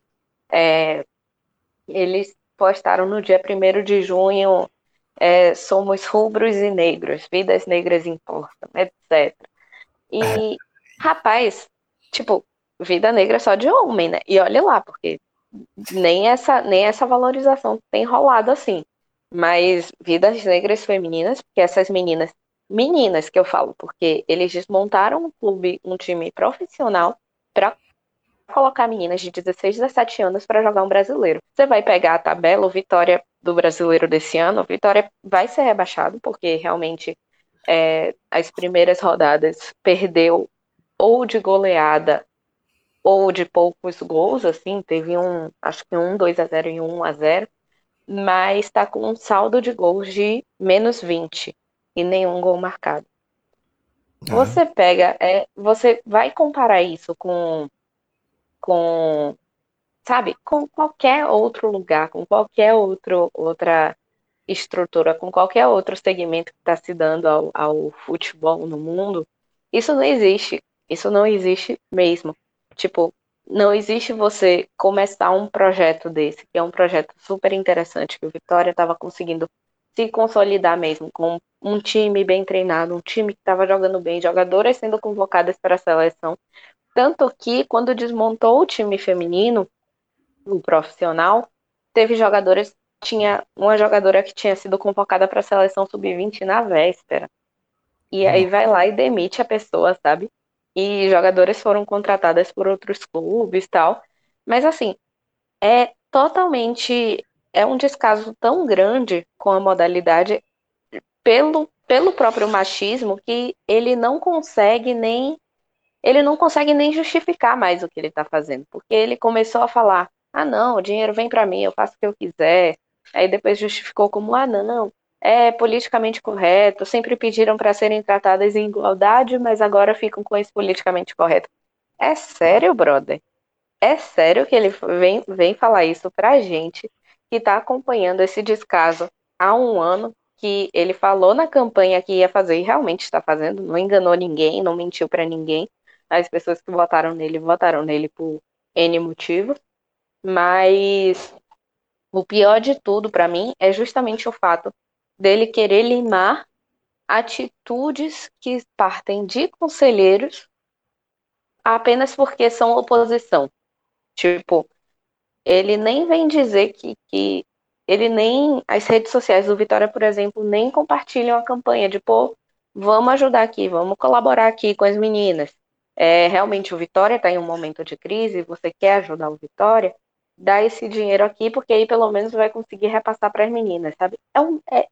é, eles postaram no dia 1 de junho é, somos rubros e negros, vidas negras importam, etc. E, rapaz, tipo, vida negra é só de homem, né? E olha lá, porque nem essa, nem essa valorização tem rolado assim. Mas vidas negras femininas, porque essas meninas, meninas que eu falo, porque eles desmontaram um clube, um time profissional para colocar meninas de 16, 17 anos para jogar um brasileiro. Você vai pegar a tabela, o Vitória do brasileiro desse ano, o Vitória vai ser rebaixado, porque realmente é, as primeiras rodadas perdeu ou de goleada ou de poucos gols, assim, teve um, acho que um 2 a 0 e um 1 a 0 mas está com um saldo de gols de menos 20 e nenhum gol marcado. Você pega, é, você vai comparar isso com, com, sabe, com qualquer outro lugar, com qualquer outro, outra estrutura, com qualquer outro segmento que está se dando ao, ao futebol no mundo, isso não existe. Isso não existe mesmo. Tipo, não existe você começar um projeto desse, que é um projeto super interessante, que o Vitória estava conseguindo se consolidar mesmo, com um time bem treinado, um time que estava jogando bem, jogadoras sendo convocadas para a seleção. Tanto que, quando desmontou o time feminino, o profissional, teve jogadoras, tinha uma jogadora que tinha sido convocada para a seleção sub-20 na véspera. E aí vai lá e demite a pessoa, sabe? E jogadoras foram contratadas por outros clubes e tal. Mas assim, é totalmente. É um descaso tão grande com a modalidade pelo, pelo próprio machismo que ele não consegue nem. Ele não consegue nem justificar mais o que ele está fazendo. Porque ele começou a falar: ah, não, o dinheiro vem para mim, eu faço o que eu quiser. Aí depois justificou como: ah, não, é politicamente correto, sempre pediram para serem tratadas em igualdade, mas agora ficam com esse politicamente correto. É sério, brother? É sério que ele vem, vem falar isso pra gente que está acompanhando esse descaso há um ano, que ele falou na campanha que ia fazer e realmente está fazendo, não enganou ninguém, não mentiu para ninguém. As pessoas que votaram nele votaram nele por N motivo, mas o pior de tudo para mim é justamente o fato dele querer limar atitudes que partem de conselheiros apenas porque são oposição. Tipo, ele nem vem dizer que, que ele nem as redes sociais do Vitória, por exemplo, nem compartilham a campanha de pô, vamos ajudar aqui, vamos colaborar aqui com as meninas. É, realmente o Vitória está em um momento de crise, você quer ajudar o Vitória, dá esse dinheiro aqui, porque aí pelo menos vai conseguir repassar para as meninas, sabe? É um, é,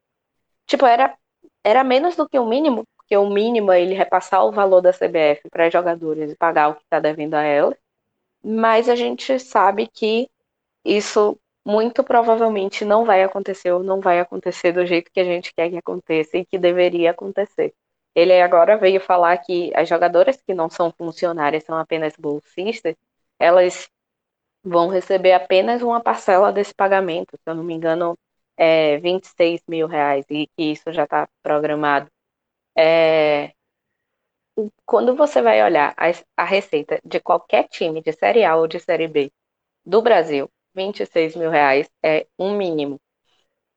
tipo, era, era menos do que o mínimo, porque o mínimo é ele repassar o valor da CBF para as jogadoras e pagar o que está devendo a elas. Mas a gente sabe que isso muito provavelmente não vai acontecer ou não vai acontecer do jeito que a gente quer que aconteça e que deveria acontecer. Ele agora veio falar que as jogadoras que não são funcionárias, são apenas bolsistas, elas vão receber apenas uma parcela desse pagamento, se eu não me engano, é 26 mil reais, e que isso já está programado. É, quando você vai olhar a, a, receita de qualquer time de Série A ou de Série B do Brasil, 26 mil reais é um mínimo.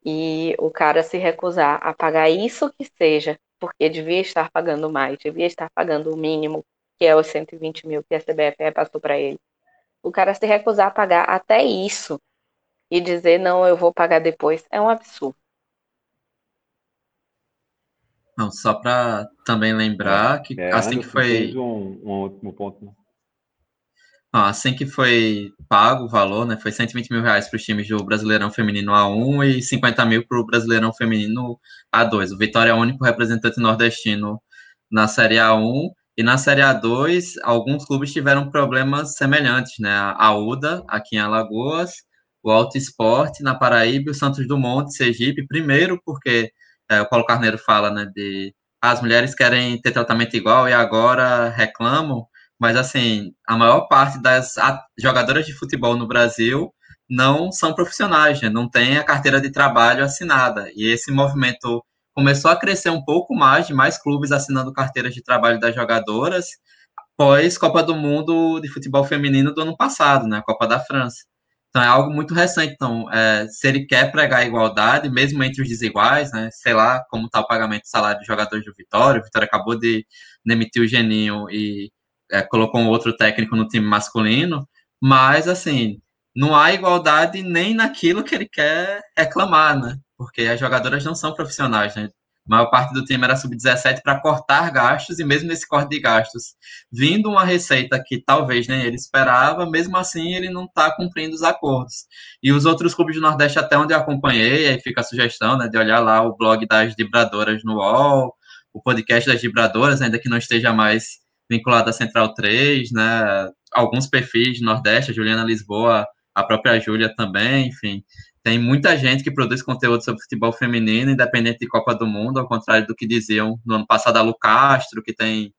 E o cara se recusar a pagar isso que seja, porque devia estar pagando mais, devia estar pagando o mínimo, que é os 120 mil que a CBF repassou para ele o cara se recusar a pagar até isso e dizer não, eu vou pagar depois, é um absurdo. Não, só para também lembrar que É, assim que foi um, um último ponto. né? Não, assim que foi pago o valor, né? Foi 120 mil reais para os times do Brasileirão Feminino A1 e 50 mil para o Brasileirão Feminino A2. O Vitória é o único representante nordestino na Série A1 e na Série A2, alguns clubes tiveram problemas semelhantes, né? A UDA, aqui em Alagoas, o Alto Esporte, na Paraíba, e o Santos Dumont, de Sergipe. Primeiro, porque é, o Paulo Carneiro fala, né, de ah, as mulheres querem ter tratamento igual e agora reclamam, mas, assim, a maior parte das jogadoras de futebol no Brasil não são profissionais, né? não tem a carteira de trabalho assinada. E esse movimento começou a crescer um pouco mais, de mais clubes assinando carteiras de trabalho das jogadoras, após Copa do Mundo de futebol feminino do ano passado, né, Copa da França. Então é algo muito recente. Então, é, se ele quer pregar a igualdade, mesmo entre os desiguais, né, sei lá como está o pagamento do salário de jogadores do Vitória, o Vitória acabou de demitir o Geninho e é, colocou um outro técnico no time masculino, mas assim, não há igualdade nem naquilo que ele quer reclamar, né? porque as jogadoras não são profissionais, né? A maior parte do time era sub-17 para cortar gastos, e mesmo nesse corte de gastos, vindo uma receita que talvez nem ele esperava, mesmo assim ele não está cumprindo os acordos. E os outros clubes do Nordeste, até onde eu acompanhei, aí fica a sugestão né, de olhar lá o blog das vibradoras no UOL, o podcast das vibradoras, ainda que não esteja mais vinculado à Central 3, né? Alguns perfis do Nordeste, a Juliana Lisboa, a própria Júlia também, enfim. Tem muita gente que produz conteúdo sobre futebol feminino, independente de Copa do Mundo, ao contrário do que diziam no ano passado a Lu Castro, que tem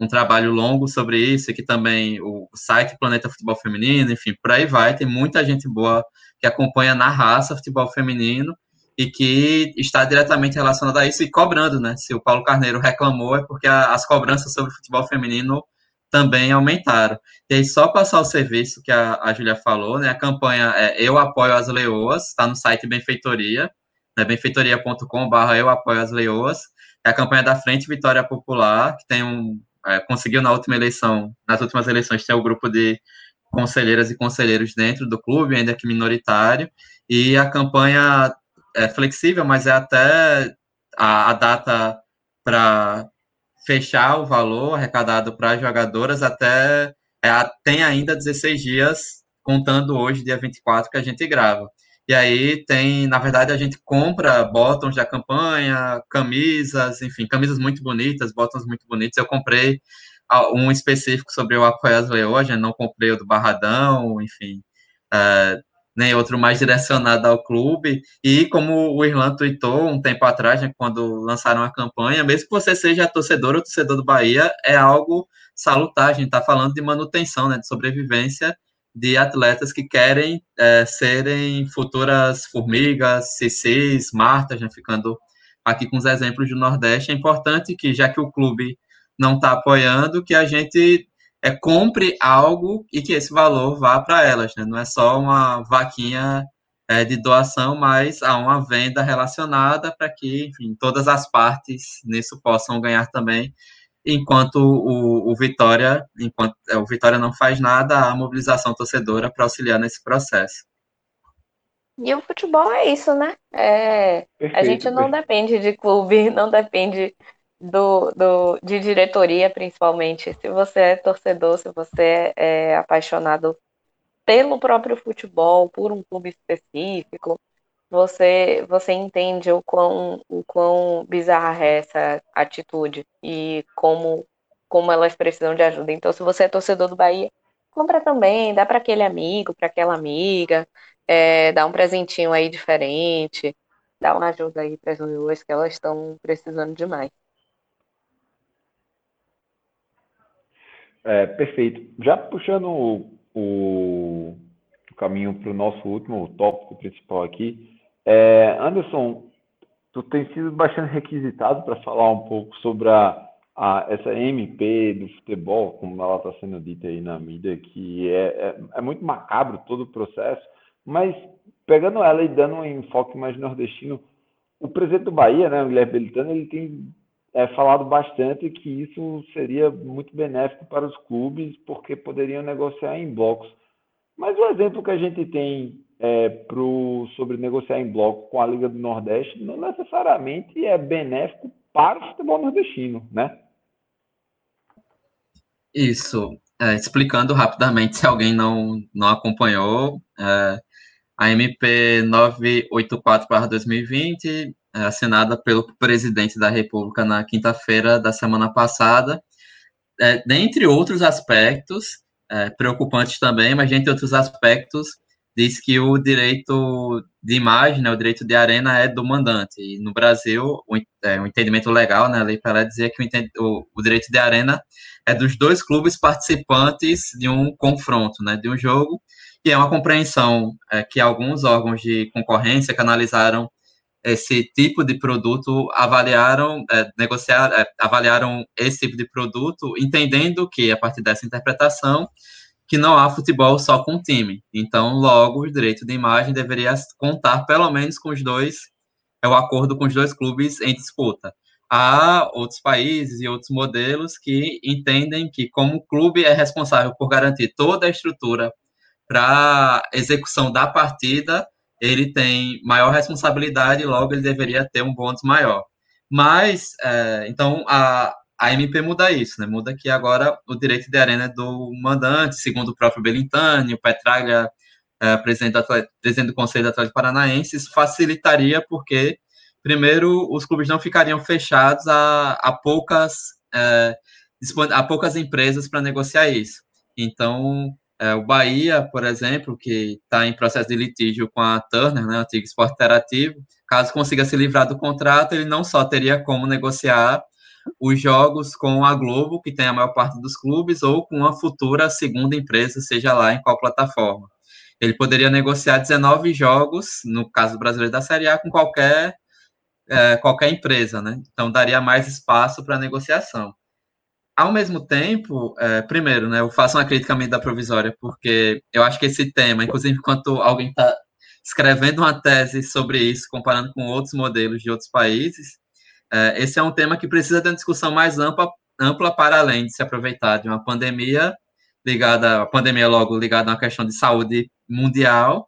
um trabalho longo sobre isso, e que também o site Planeta Futebol Feminino, enfim, por aí vai. Tem muita gente boa que acompanha na raça futebol feminino e que está diretamente relacionada a isso e cobrando, né? Se o Paulo Carneiro reclamou, é porque as cobranças sobre futebol feminino também aumentaram. E aí, só passar o serviço que a, a falou, né? A campanha é Eu Apoio as Leoas, está no site Benfeitoria, né, benfeitoria.com.br Eu Apoio as Leoas. É a campanha da Frente Vitória Popular, que tem um. É, conseguiu na última eleição, nas últimas eleições, ter o um grupo de conselheiras e conselheiros dentro do clube, ainda que minoritário. E a campanha é flexível, mas é até a, a data para fechar o valor arrecadado para as jogadoras até é, tem ainda 16 dias, contando hoje, dia 24, que a gente grava. E aí tem, na verdade, a gente compra botões da campanha, camisas, enfim, camisas muito bonitas, botões muito bonitos. Eu comprei um específico sobre o Apoio às Leões, não comprei o do Barradão, enfim. É, nem outro mais direcionado ao clube. E como o Irlan tweetou um tempo atrás, né, quando lançaram a campanha, mesmo que você seja torcedor ou torcedor do Bahia, é algo salutar. A gente está falando de manutenção, né, de sobrevivência de atletas que querem é, serem futuras formigas, CCs, martas, né, ficando aqui com os exemplos do Nordeste. É importante que, já que o clube não está apoiando, que a gente é compre algo e que esse valor vá para elas, né? Não é só uma vaquinha é, de doação, mas há uma venda relacionada para que, enfim, todas as partes nisso possam ganhar também. enquanto o, o Vitória, enquanto é, o Vitória não faz nada, há mobilização torcedora para auxiliar nesse processo. E o futebol é isso, né? É, Perfeito, a gente não perfeito. depende de clube, não depende do, do, de diretoria, principalmente. Se você é torcedor, se você é apaixonado pelo próprio futebol, por um clube específico, você, você entende o quão, o quão bizarra é essa atitude e como, como elas precisam de ajuda. Então, se você é torcedor do Bahia, compra também, dá para aquele amigo, para aquela amiga, é, dá um presentinho aí diferente, dá uma ajuda aí para as duas que elas estão precisando demais. É, perfeito. Já puxando o, o- caminho para o nosso último tópico principal aqui, é, Anderson, tu tem sido bastante requisitado para falar um pouco sobre a, a- essa MP do futebol, como ela está sendo dita aí na mídia, que é, é, é muito macabro todo o processo, mas pegando ela e dando um enfoque mais nordestino, o presidente do Bahia, né, o Guilherme Belitano, ele tem é, falado bastante que isso seria muito benéfico para os clubes, porque poderiam negociar em blocos. Mas o exemplo que a gente tem é, pro, sobre negociar em bloco com a Liga do Nordeste não necessariamente é benéfico para o futebol nordestino, né? Isso, é, explicando rapidamente, se alguém não, não acompanhou, é, a MP 984-2020, é, assinada pelo presidente da República na quinta-feira da semana passada, é, dentre outros aspectos, é, preocupantes também, mas dentre outros aspectos, diz que o direito de imagem, né, o direito de arena é do mandante. E no Brasil, o, é, o entendimento legal, né, a lei para dizia que o, o, o direito de arena é dos dois clubes participantes de um confronto, né, de um jogo, e é uma compreensão é, que alguns órgãos de concorrência que analisaram esse tipo de produto avaliaram, é, negociar, é, avaliaram esse tipo de produto, entendendo que a partir dessa interpretação que não há futebol só com time. Então, logo, o direito de imagem deveria contar pelo menos com os dois, é o acordo com os dois clubes em disputa. Há outros países e outros modelos que entendem que, como o clube é responsável por garantir toda a estrutura para execução da partida, ele tem maior responsabilidade logo ele deveria ter um bônus maior. Mas, é, então, a, a MP muda isso, né? Muda que agora o direito de arena é do mandante, segundo o próprio Belintani, o Petralha, é, presidente, do presidente do Conselho do Atlético Paranaense, isso facilitaria porque, primeiro, os clubes não ficariam fechados a, a poucas, é, a poucas empresas para negociar isso. Então, é, o Bahia, por exemplo, que está em processo de litígio com a Turner, né, antigo esporte interativo, caso consiga se livrar do contrato, ele não só teria como negociar os jogos com a Globo, que tem a maior parte dos clubes, ou com uma futura segunda empresa, seja lá em qual plataforma. Ele poderia negociar 19 jogos, no caso brasileiro da Série A, com qualquer, é, qualquer empresa, né? Então daria mais espaço para negociação. Ao mesmo tempo, é, primeiro, né, eu faço uma crítica à medida provisória, porque eu acho que esse tema, inclusive quando alguém está escrevendo uma tese sobre isso, comparando com outros modelos de outros países, é, esse é um tema que precisa de uma discussão mais ampla, ampla para além de se aproveitar de uma pandemia ligada, a pandemia logo ligada a uma questão de saúde mundial,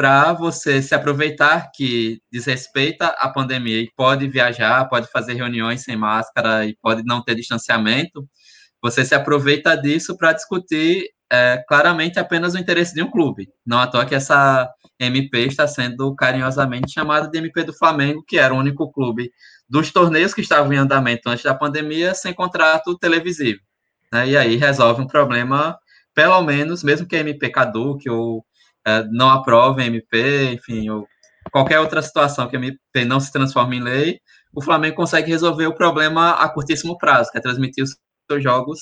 para você se aproveitar que desrespeita a pandemia e pode viajar, pode fazer reuniões sem máscara e pode não ter distanciamento, você se aproveita disso para discutir é, claramente apenas o interesse de um clube. Não à toa que essa MP está sendo carinhosamente chamada de MP do Flamengo, que era o único clube dos torneios que estavam em andamento antes da pandemia sem contrato televisivo. Né? E aí resolve um problema, pelo menos, mesmo que a MP caduque ou é, não aprove a MP, enfim, ou qualquer outra situação que a MP não se transforme em lei, o Flamengo consegue resolver o problema a curtíssimo prazo, que é transmitir os seus jogos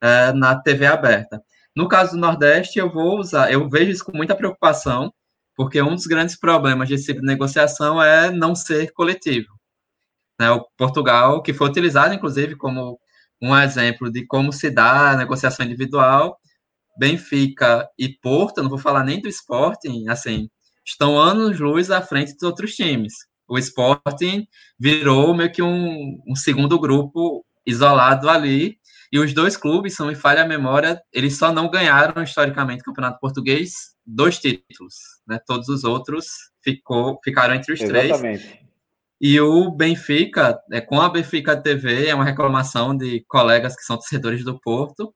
é, na TV aberta. No caso do Nordeste, eu vou usar, eu vejo isso com muita preocupação, porque um dos grandes problemas desse tipo de negociação é não ser coletivo. Né, o Portugal, que foi utilizado, inclusive, como um exemplo de como se dá a negociação individual, Benfica e Porto, não vou falar nem do Sporting, assim, estão anos-luz à frente dos outros times. O Sporting virou meio que um, um segundo grupo isolado ali. E os dois clubes, são me falha a memória, eles só não ganharam historicamente o Campeonato Português dois títulos, né? Todos os outros ficou, ficaram entre os Exatamente. três. E o Benfica, é, com a Benfica TV, é uma reclamação de colegas que são torcedores do Porto.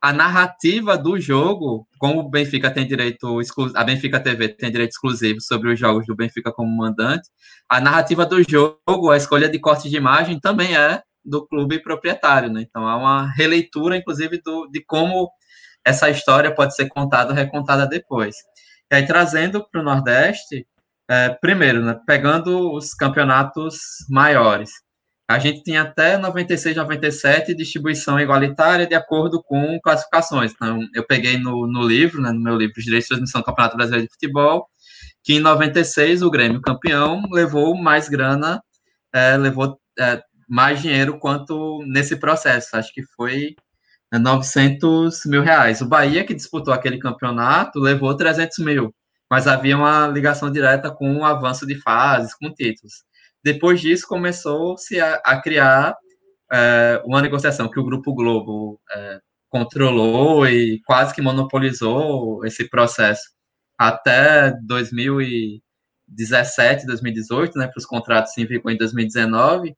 A narrativa do jogo, como o Benfica tem direito a Benfica TV tem direito exclusivo sobre os jogos do Benfica como mandante, a narrativa do jogo, a escolha de corte de imagem também é do clube proprietário, né? Então há uma releitura, inclusive, do, de como essa história pode ser contada ou recontada depois. E aí, trazendo para o Nordeste, é, primeiro, né, pegando os campeonatos maiores, a gente tinha até 96, 97 distribuição igualitária de acordo com classificações. Então, eu peguei no, no livro, né, no meu livro Direito de Transmissão do Campeonato Brasileiro de Futebol, que em 96 o Grêmio campeão levou mais grana, é, levou é, mais dinheiro quanto nesse processo. Acho que foi 900 mil reais. O Bahia, que disputou aquele campeonato, levou 300 mil, mas havia uma ligação direta com o avanço de fases, com títulos. Depois disso, começou-se a, a, criar é, uma negociação que o Grupo Globo é, controlou e quase que monopolizou esse processo até 2017, 2018, né, para os contratos em vigor em 2019,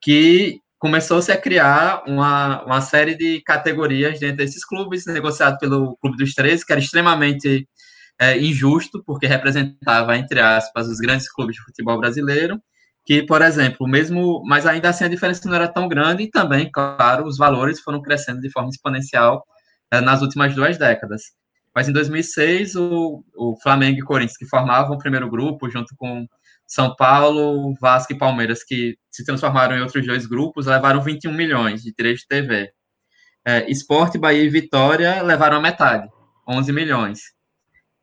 que começou-se a criar uma, uma série de categorias dentro desses clubes, negociado pelo Clube dos 13, que era extremamente é, injusto, porque representava, entre aspas, os grandes clubes de futebol brasileiro, que, por exemplo, mesmo, mas ainda assim a diferença não era tão grande, e também, claro, os valores foram crescendo de forma exponencial é, nas últimas duas décadas. Mas em 2006, o, o Flamengo e Corinthians, que formavam o primeiro grupo, junto com são Paulo, Vasco e Palmeiras, que se transformaram em outros dois grupos, levaram 21 milhões de direitos de TV. É, Esporte, Bahia e Vitória levaram a metade, 11 milhões.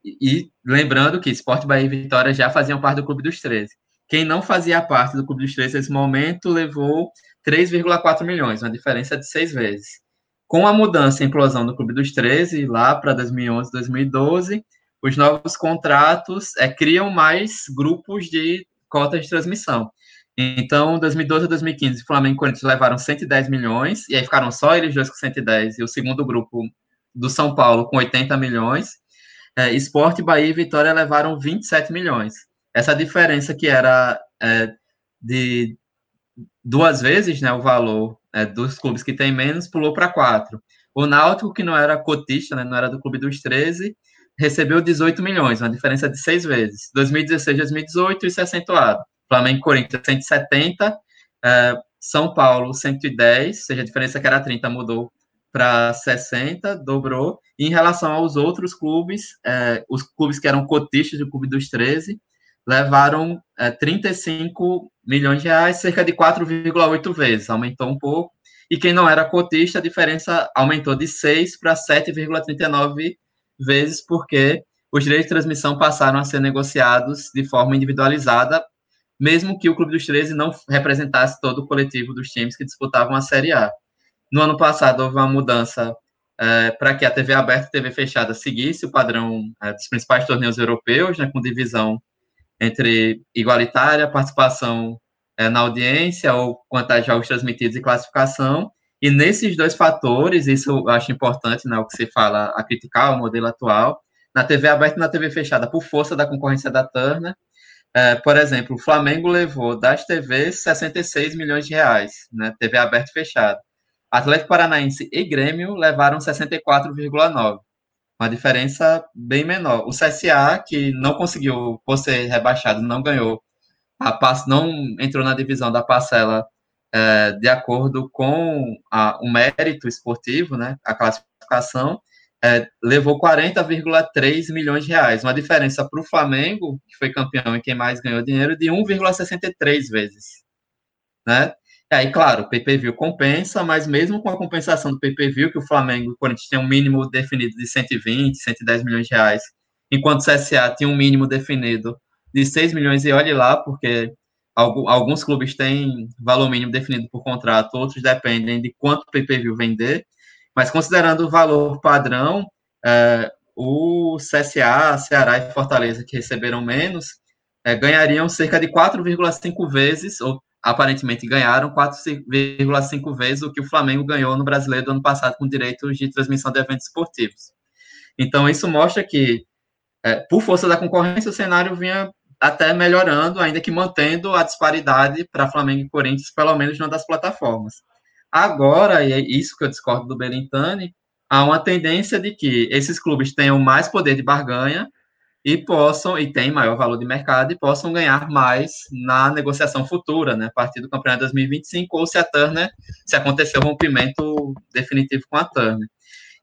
E, e, lembrando que Esporte, Bahia e Vitória já faziam parte do Clube dos 13. Quem não fazia parte do Clube dos 13 nesse momento levou 3,4 milhões, uma diferença de seis vezes. Com a mudança e implosão do Clube dos 13, lá para 2011, 2012, os novos contratos é, criam mais grupos de cotas de transmissão. Então, 2012 a 2015, Flamengo e Corinthians levaram 110 milhões, e aí ficaram só eles dois com 110, e o segundo grupo do São Paulo com 80 milhões. É, Esporte, Bahia e Vitória levaram 27 milhões. Essa diferença que era é, de duas vezes né, o valor é, dos clubes que têm menos, pulou para quatro. O Náutico, que não era cotista, né, não era do Clube dos 13, recebeu 18 milhões, uma diferença de seis vezes. 2016, 2018, isso é acentuado. Flamengo e Corinthians, 170. É, São Paulo, 110, ou seja, a diferença que era 30 mudou para 60, dobrou. E em relação aos outros clubes, é, os clubes que eram cotistas do Clube dos 13, levaram é, 35 milhões de reais, cerca de 4,8 vezes, aumentou um pouco. E quem não era cotista, a diferença aumentou de 6 para 7,39 vezes porque os direitos de transmissão passaram a ser negociados de forma individualizada, mesmo que o Clube dos 13 não representasse todo o coletivo dos times que disputavam a Série A. No ano passado, houve uma mudança é, para que a TV aberta e TV fechada seguisse o padrão é, dos principais torneios europeus, né, com divisão entre igualitária, participação é, na audiência ou quantidade de jogos transmitidos e classificação, e nesses dois fatores, isso eu acho importante, né, o que se fala a criticar o modelo atual, na TV aberta e na TV fechada, por força da concorrência da Turner. É, por exemplo, o Flamengo levou das TVs 66 milhões de reais, né, TV aberta e fechada. Atlético Paranaense e Grêmio levaram 64,9, uma diferença bem menor. O CSA, que não conseguiu, por ser rebaixado, não ganhou, a não entrou na divisão da parcela é, de acordo com a, o mérito esportivo, né, a classificação, é, levou 40,3 milhões de reais, uma diferença para o Flamengo, que foi campeão e quem mais ganhou dinheiro, de 1,63 vezes. Né? Aí, claro, o PPV compensa, mas mesmo com a compensação do PPV, que o Flamengo e o Corinthians tem um mínimo definido de 120, 110 milhões de reais, enquanto o CSA tinha um mínimo definido de 6 milhões, e olhe lá, porque alguns clubes têm valor mínimo definido por contrato, outros dependem de quanto pay-per-view vender, mas considerando o valor padrão, é, o CSA, Ceará e Fortaleza, que receberam menos, é, ganhariam cerca de 4,5 vezes, ou aparentemente ganharam 4,5 vezes o que o Flamengo ganhou no Brasileiro do ano passado com direitos de transmissão de eventos esportivos. Então, isso mostra que, é, por força da concorrência, o cenário vinha até melhorando, ainda que mantendo a disparidade para Flamengo e Corinthians, pelo menos numa das plataformas. Agora, e é isso que eu discordo do Belintani, há uma tendência de que esses clubes tenham mais poder de barganha e possam, e têm maior valor de mercado, e possam ganhar mais na negociação futura, né, a partir do campeonato 2025, ou se a Turner, se acontecer o rompimento definitivo com a Turner.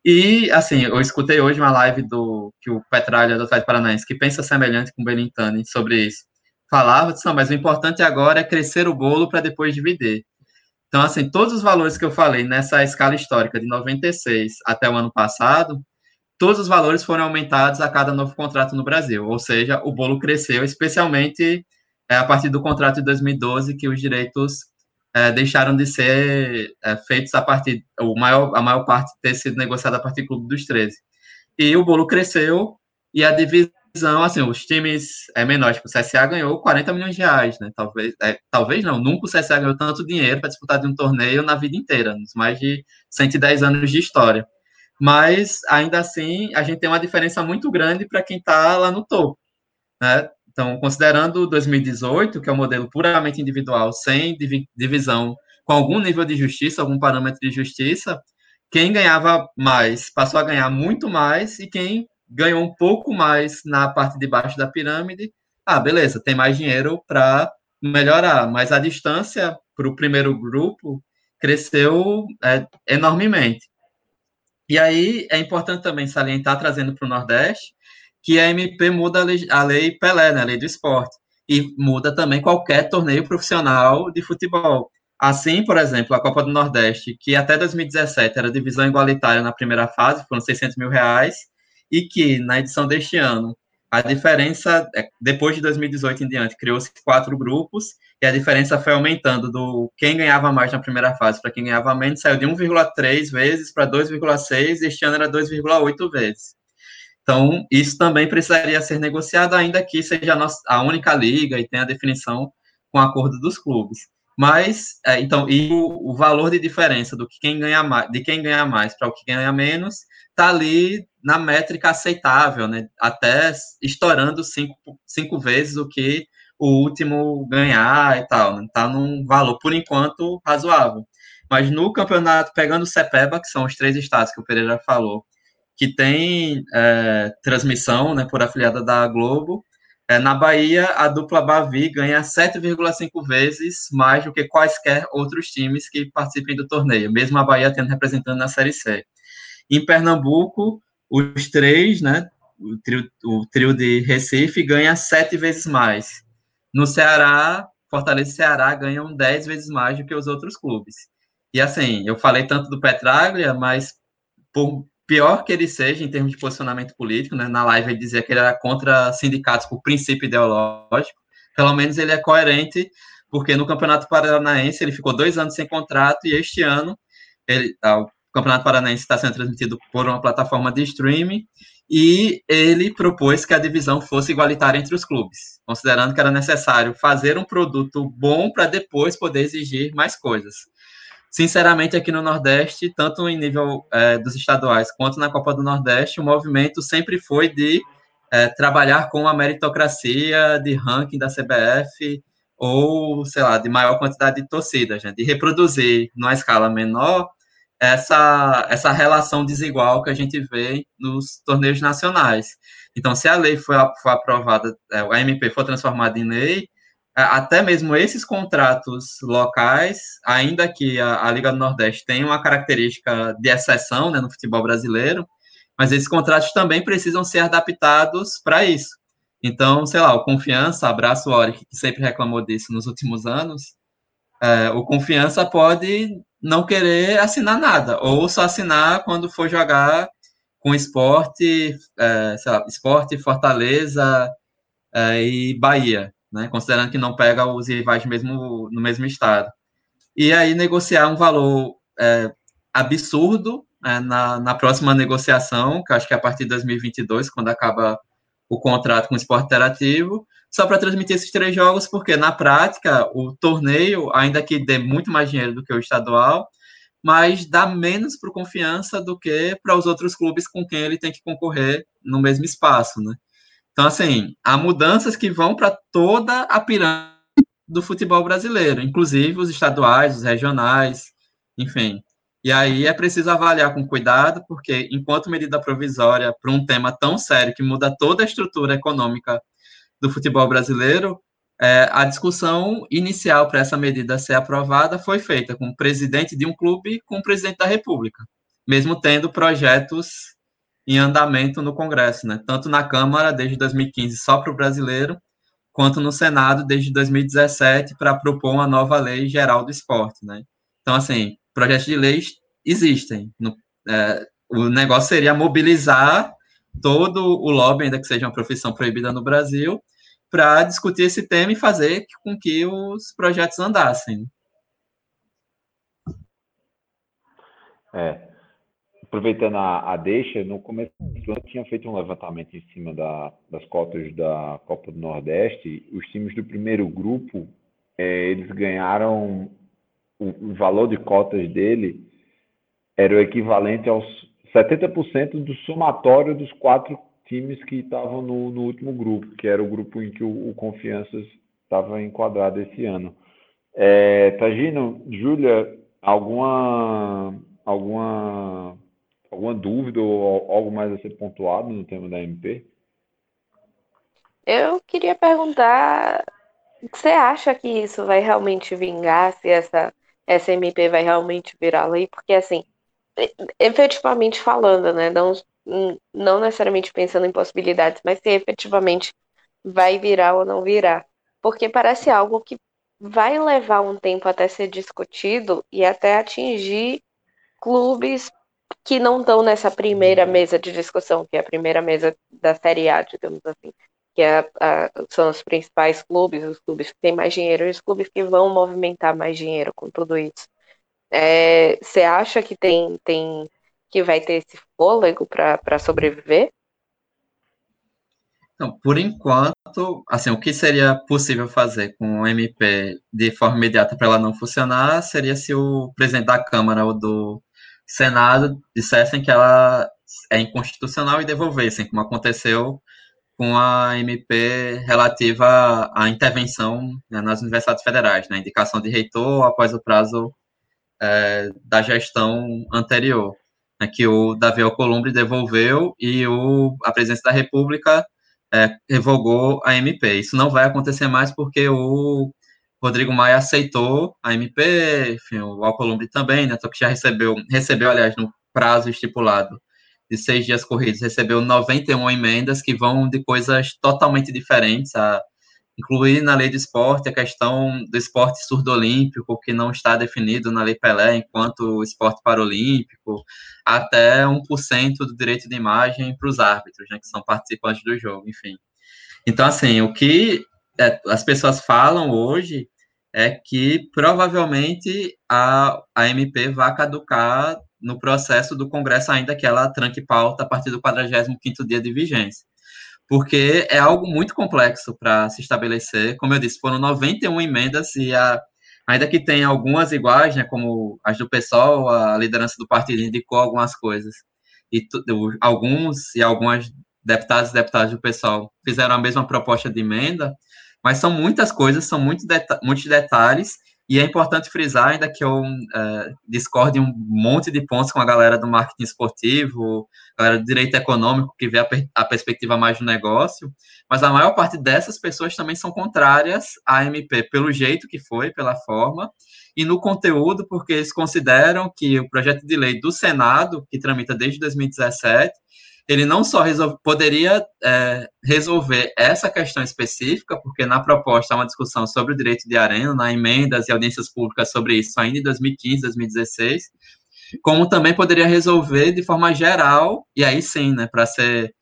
E, assim, eu escutei hoje uma live do que o Petralha do Atlético Paranaense, que pensa semelhante com o Belintani sobre isso, falava, disse, mas o importante agora é crescer o bolo para depois dividir. Então, assim, todos os valores que eu falei nessa escala histórica de 96 até o ano passado, todos os valores foram aumentados a cada novo contrato no Brasil, ou seja, o bolo cresceu, especialmente é, a partir do contrato de 2012, que os direitos é, deixaram de ser é, feitos a partir, o maior, a maior parte ter sido negociada a partir do Clube dos 13. E o bolo cresceu e a divisão, assim, os times é, menores, tipo, o CSA ganhou 40 milhões de reais, né? Talvez, é, talvez não, nunca o CSA ganhou tanto dinheiro para disputar de um torneio na vida inteira, nos mais de 110 anos de história. Mas, ainda assim, a gente tem uma diferença muito grande para quem está lá no topo, né? Então, considerando 2018, que é um modelo puramente individual, sem divisão, com algum nível de justiça, algum parâmetro de justiça, quem ganhava mais passou a ganhar muito mais e quem ganhou um pouco mais na parte de baixo da pirâmide, ah, beleza, tem mais dinheiro para melhorar, mas a distância para o primeiro grupo cresceu é, enormemente. E aí é importante também salientar, trazendo para o Nordeste, que a MP muda a lei, a lei Pelé, né, a lei do esporte, e muda também qualquer torneio profissional de futebol. Assim, por exemplo, a Copa do Nordeste, que até 2017 era divisão igualitária na primeira fase, foram 600 mil reais, e que na edição deste ano, a diferença, é, depois de 2018 em diante, criou-se quatro grupos, e a diferença foi aumentando do quem ganhava mais na primeira fase para quem ganhava menos, saiu de 1,3 vezes para 2,6, e este ano era 2,8 vezes. Então, isso também precisaria ser negociado, ainda que seja a, única liga e tenha a definição com acordo dos clubes. Mas, é, então, e o, o, valor de diferença do que quem ganha mais, de quem ganha mais para o que ganha menos, está ali na métrica aceitável, né? Até estourando cinco, cinco vezes o que o último ganhar e tal. Está né? num valor, por enquanto, razoável. Mas no campeonato, pegando o CEPEBA, que são os três estados que o Pereira falou, que tem é, transmissão né, por afiliada da Globo. É, na Bahia, a dupla Bavi ganha 7,5 vezes mais do que quaisquer outros times que participem do torneio, mesmo a Bahia tendo representando na Série C. Em Pernambuco, os três, né, o trio, o trio de Recife, ganha sete vezes mais. No Ceará, Fortaleza e Ceará ganham dez vezes mais do que os outros clubes. E assim, eu falei tanto do Petraglia, mas por pior que ele seja em termos de posicionamento político, né? Na live ele dizia que ele era contra sindicatos por princípio ideológico. Pelo menos ele é coerente, porque no Campeonato Paranaense ele ficou dois anos sem contrato e este ano ele, ah, o Campeonato Paranaense está sendo transmitido por uma plataforma de streaming e ele propôs que a divisão fosse igualitária entre os clubes, considerando que era necessário fazer um produto bom para depois poder exigir mais coisas sinceramente, aqui no Nordeste, tanto em nível é, dos estaduais quanto na Copa do Nordeste, o movimento sempre foi de é, trabalhar com a meritocracia de ranking da CBF ou, sei lá, de maior quantidade de torcidas, né? de reproduzir, numa escala menor, essa, essa relação desigual que a gente vê nos torneios nacionais. Então, se a lei foi, foi aprovada, é, a MP for transformada em lei, até mesmo esses contratos locais, ainda que a, a, Liga do Nordeste tenha uma característica de exceção né, no futebol brasileiro, mas esses contratos também precisam ser adaptados para isso. Então, sei lá, o Confiança, abraço o Oric, que sempre reclamou disso nos últimos anos, é, o Confiança pode não querer assinar nada, ou só assinar quando for jogar com esporte, é, sei lá, esporte, Fortaleza é, e Bahia né, considerando que não pega os rivais mesmo, no mesmo estado. E aí negociar um valor é, absurdo é, na, na próxima negociação, que acho que é a partir de 2022, quando acaba o contrato com o esporte interativo, só para transmitir esses três jogos, porque na prática o torneio, ainda que dê muito mais dinheiro do que o estadual, mas dá menos para confiança do que para os outros clubes com quem ele tem que concorrer no mesmo espaço, né? Então, assim, há mudanças que vão para toda a pirâmide do futebol brasileiro, inclusive os estaduais, os regionais, enfim. E aí é preciso avaliar com cuidado, porque enquanto medida provisória para um tema tão sério que muda toda a estrutura econômica do futebol brasileiro, é, a discussão inicial para essa medida ser aprovada foi feita com o presidente de um clube com o presidente da República, mesmo tendo projetos em andamento no Congresso, né? tanto na Câmara desde 2015 só para o brasileiro, quanto no Senado desde 2017 para propor uma nova lei geral do esporte. Né? Então, assim, projetos de leis existem. No, é, o negócio seria mobilizar todo o lobby, ainda que seja uma profissão proibida no Brasil, para discutir esse tema e fazer com que os projetos andassem. É. Aproveitando a, a deixa, no começo ano tinha feito um levantamento em cima da, das cotas da Copa do Nordeste. Os times do primeiro grupo, é, eles ganharam o, o valor de cotas dele era o equivalente aos 70% do somatório dos quatro times que estavam no, no, último grupo, que era o grupo em que o, o Confianças estava enquadrado esse ano. É, Tagino, Júlia, alguma, alguma, alguma dúvida ou algo mais a ser pontuado no tema da MP? Eu queria perguntar, você acha que isso vai realmente vingar, se essa, essa MP vai realmente virar lei? Porque, assim, efetivamente falando, né, não não necessariamente pensando em possibilidades, mas se efetivamente vai virar ou não virar. Porque parece algo que vai levar um tempo até ser discutido e até atingir clubes que não estão nessa primeira mesa de discussão, que é a primeira mesa da Série A, digamos assim, que é a, são os principais clubes, os clubes que têm mais dinheiro e os clubes que vão movimentar mais dinheiro com tudo isso. É, você é, acha que tem, tem que vai ter esse fôlego para sobreviver? Então, por enquanto, assim, o que seria possível fazer com o MP de forma imediata para ela não funcionar seria se o presidente da Câmara ou do Senado dissessem que ela é inconstitucional e devolvessem, como aconteceu com a MP relativa à intervenção né, nas universidades federais, na né, indicação de reitor após o prazo é, da gestão anterior né, que o Davi Alcolumbre devolveu e o, a presidência da República é, revogou a MP. Isso não vai acontecer mais porque o Rodrigo Maia aceitou a MP, enfim, o Alcolumbre também, né, que já recebeu, recebeu, aliás, no prazo estipulado de seis dias corridos, recebeu 91 emendas que vão de coisas totalmente diferentes, a incluir na lei do esporte a questão do esporte surdo-olímpico, que não está definido na lei Pelé enquanto esporte paralímpico, até 1% do direito de imagem para os árbitros, né, que são participantes do jogo, enfim. Então, assim, o que é, as pessoas falam hoje é que provavelmente a, a MP vai caducar no processo do Congresso, ainda que ela tranque pauta a partir do 45º dia de vigência porque é algo muito complexo para se estabelecer. Como eu disse, foram 91 emendas e a, ainda que tenha algumas iguais, né, como as do PSOL, a liderança do partido indicou algumas coisas. E alguns e algumas deputados e deputadas do PSOL fizeram a mesma proposta de emenda, mas são muitas coisas, são muito deta muitos detalhes e é importante frisar, ainda que eu é, discorde um monte de pontos com a galera do marketing esportivo, galera do direito econômico, que vê a, a, perspectiva mais do negócio, mas a maior parte dessas pessoas também são contrárias à MP, pelo jeito que foi, pela forma, e no conteúdo, porque eles consideram que o projeto de lei do Senado, que tramita desde 2017, ele não só resolve, poderia é, resolver essa questão específica, porque na proposta há uma discussão sobre o direito de arena, na emendas e audiências públicas sobre isso ainda em 2015, 2016, como também poderia resolver de forma geral, e aí sim, né, para ser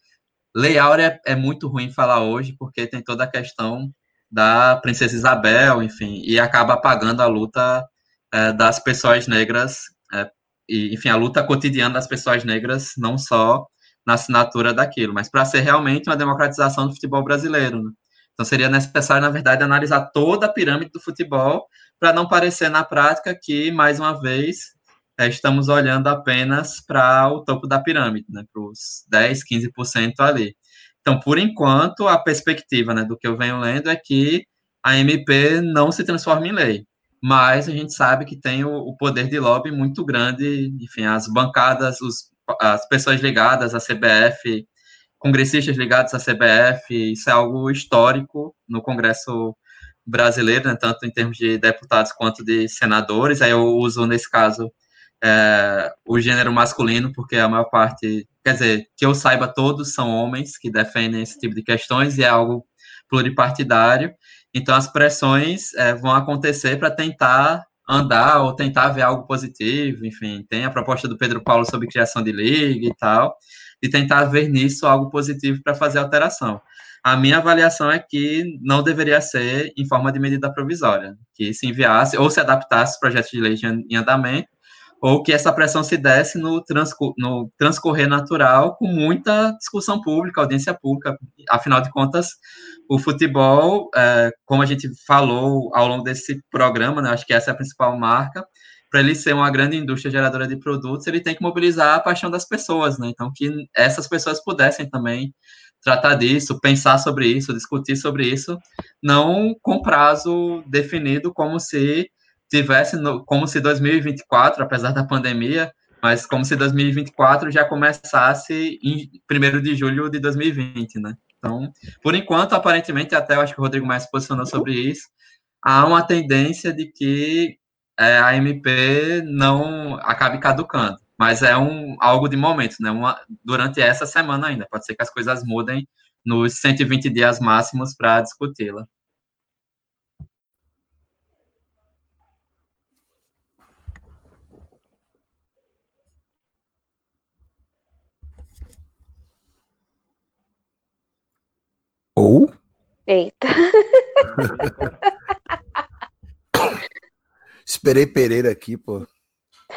Lei Áurea é, é muito ruim falar hoje, porque tem toda a questão da Princesa Isabel, enfim, e acaba apagando a luta é, das pessoas negras, é, e, enfim, a luta cotidiana das pessoas negras, não só na assinatura daquilo, mas para ser realmente uma democratização do futebol brasileiro. Né? Então seria necessário, na verdade, analisar toda a pirâmide do futebol para não parecer na prática que, mais uma vez, estamos olhando apenas para o topo da pirâmide, né, para os 10, 15% ali. Então, por enquanto, a perspectiva né, do que eu venho lendo é que a MP não se transforme em lei. Mas a gente sabe que tem o, o poder de lobby muito grande, enfim, as bancadas, os, as pessoas ligadas à CBF, congressistas ligados à CBF, isso é algo histórico no Congresso brasileiro, né, tanto em termos de deputados quanto de senadores. Aí eu uso, nesse caso, é, o gênero masculino, porque a maior parte, quer dizer, que eu saiba, todos são homens que defendem esse tipo de questões e é algo pluripartidário. Então, as pressões é, vão acontecer para tentar andar ou tentar ver algo positivo. Enfim, tem a proposta do Pedro Paulo sobre criação de liga e tal, e tentar ver nisso algo positivo para fazer alteração. A minha avaliação é que não deveria ser em forma de medida provisória, que se enviasse ou se adaptasse projetos de lei em andamento ou que essa pressão se desse no, no transcorrer natural, com muita discussão pública, audiência pública. Afinal de contas, o futebol, é, como a gente falou ao longo desse programa, né, acho que essa é a principal marca, para ele ser uma grande indústria geradora de produtos, ele tem que mobilizar a paixão das pessoas, né? Então, que essas pessoas pudessem também tratar disso, pensar sobre isso, discutir sobre isso, não com prazo definido, como se tivesse no, como se 2024, apesar da pandemia, mas como se 2024 já começasse em 1 de julho de 2020, né? Então, por enquanto, aparentemente, até eu acho que o Rodrigo mais se posicionou sobre isso, há uma tendência de que é, a MP não acabe caducando, mas é um algo de momento, né? Uma, durante essa semana ainda, pode ser que as coisas mudem nos 120 dias máximos para discuti-la. Ou? Eita. Esperei Pereira aqui, pô.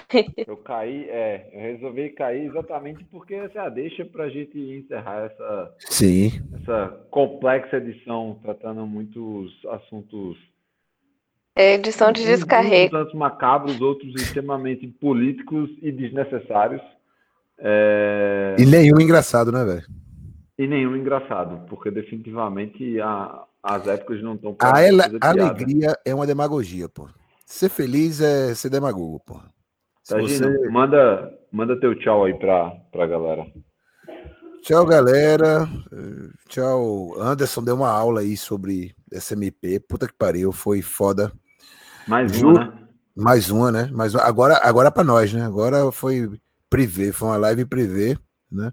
Eu caí, é, eu resolvi cair exatamente porque essa é a deixa para a gente encerrar essa, Sim. essa complexa edição, tratando muitos assuntos. É edição de descarrego. Tantos macabros, outros extremamente políticos e desnecessários. É... E nenhum engraçado, né, velho? E nenhum engraçado, porque definitivamente a, as épocas não estão. A, ela, a alegria é uma demagogia, pô. Ser feliz é ser demagogo, pô. Se você... manda, manda teu tchau aí pra, pra galera. Tchau, galera. Tchau. Anderson deu uma aula aí sobre SMP. Puta que pariu, foi foda. Mais Ju... uma, né? Mais uma, né? Mais uma. Agora, agora para nós, né? Agora foi privê, foi uma live privê, né?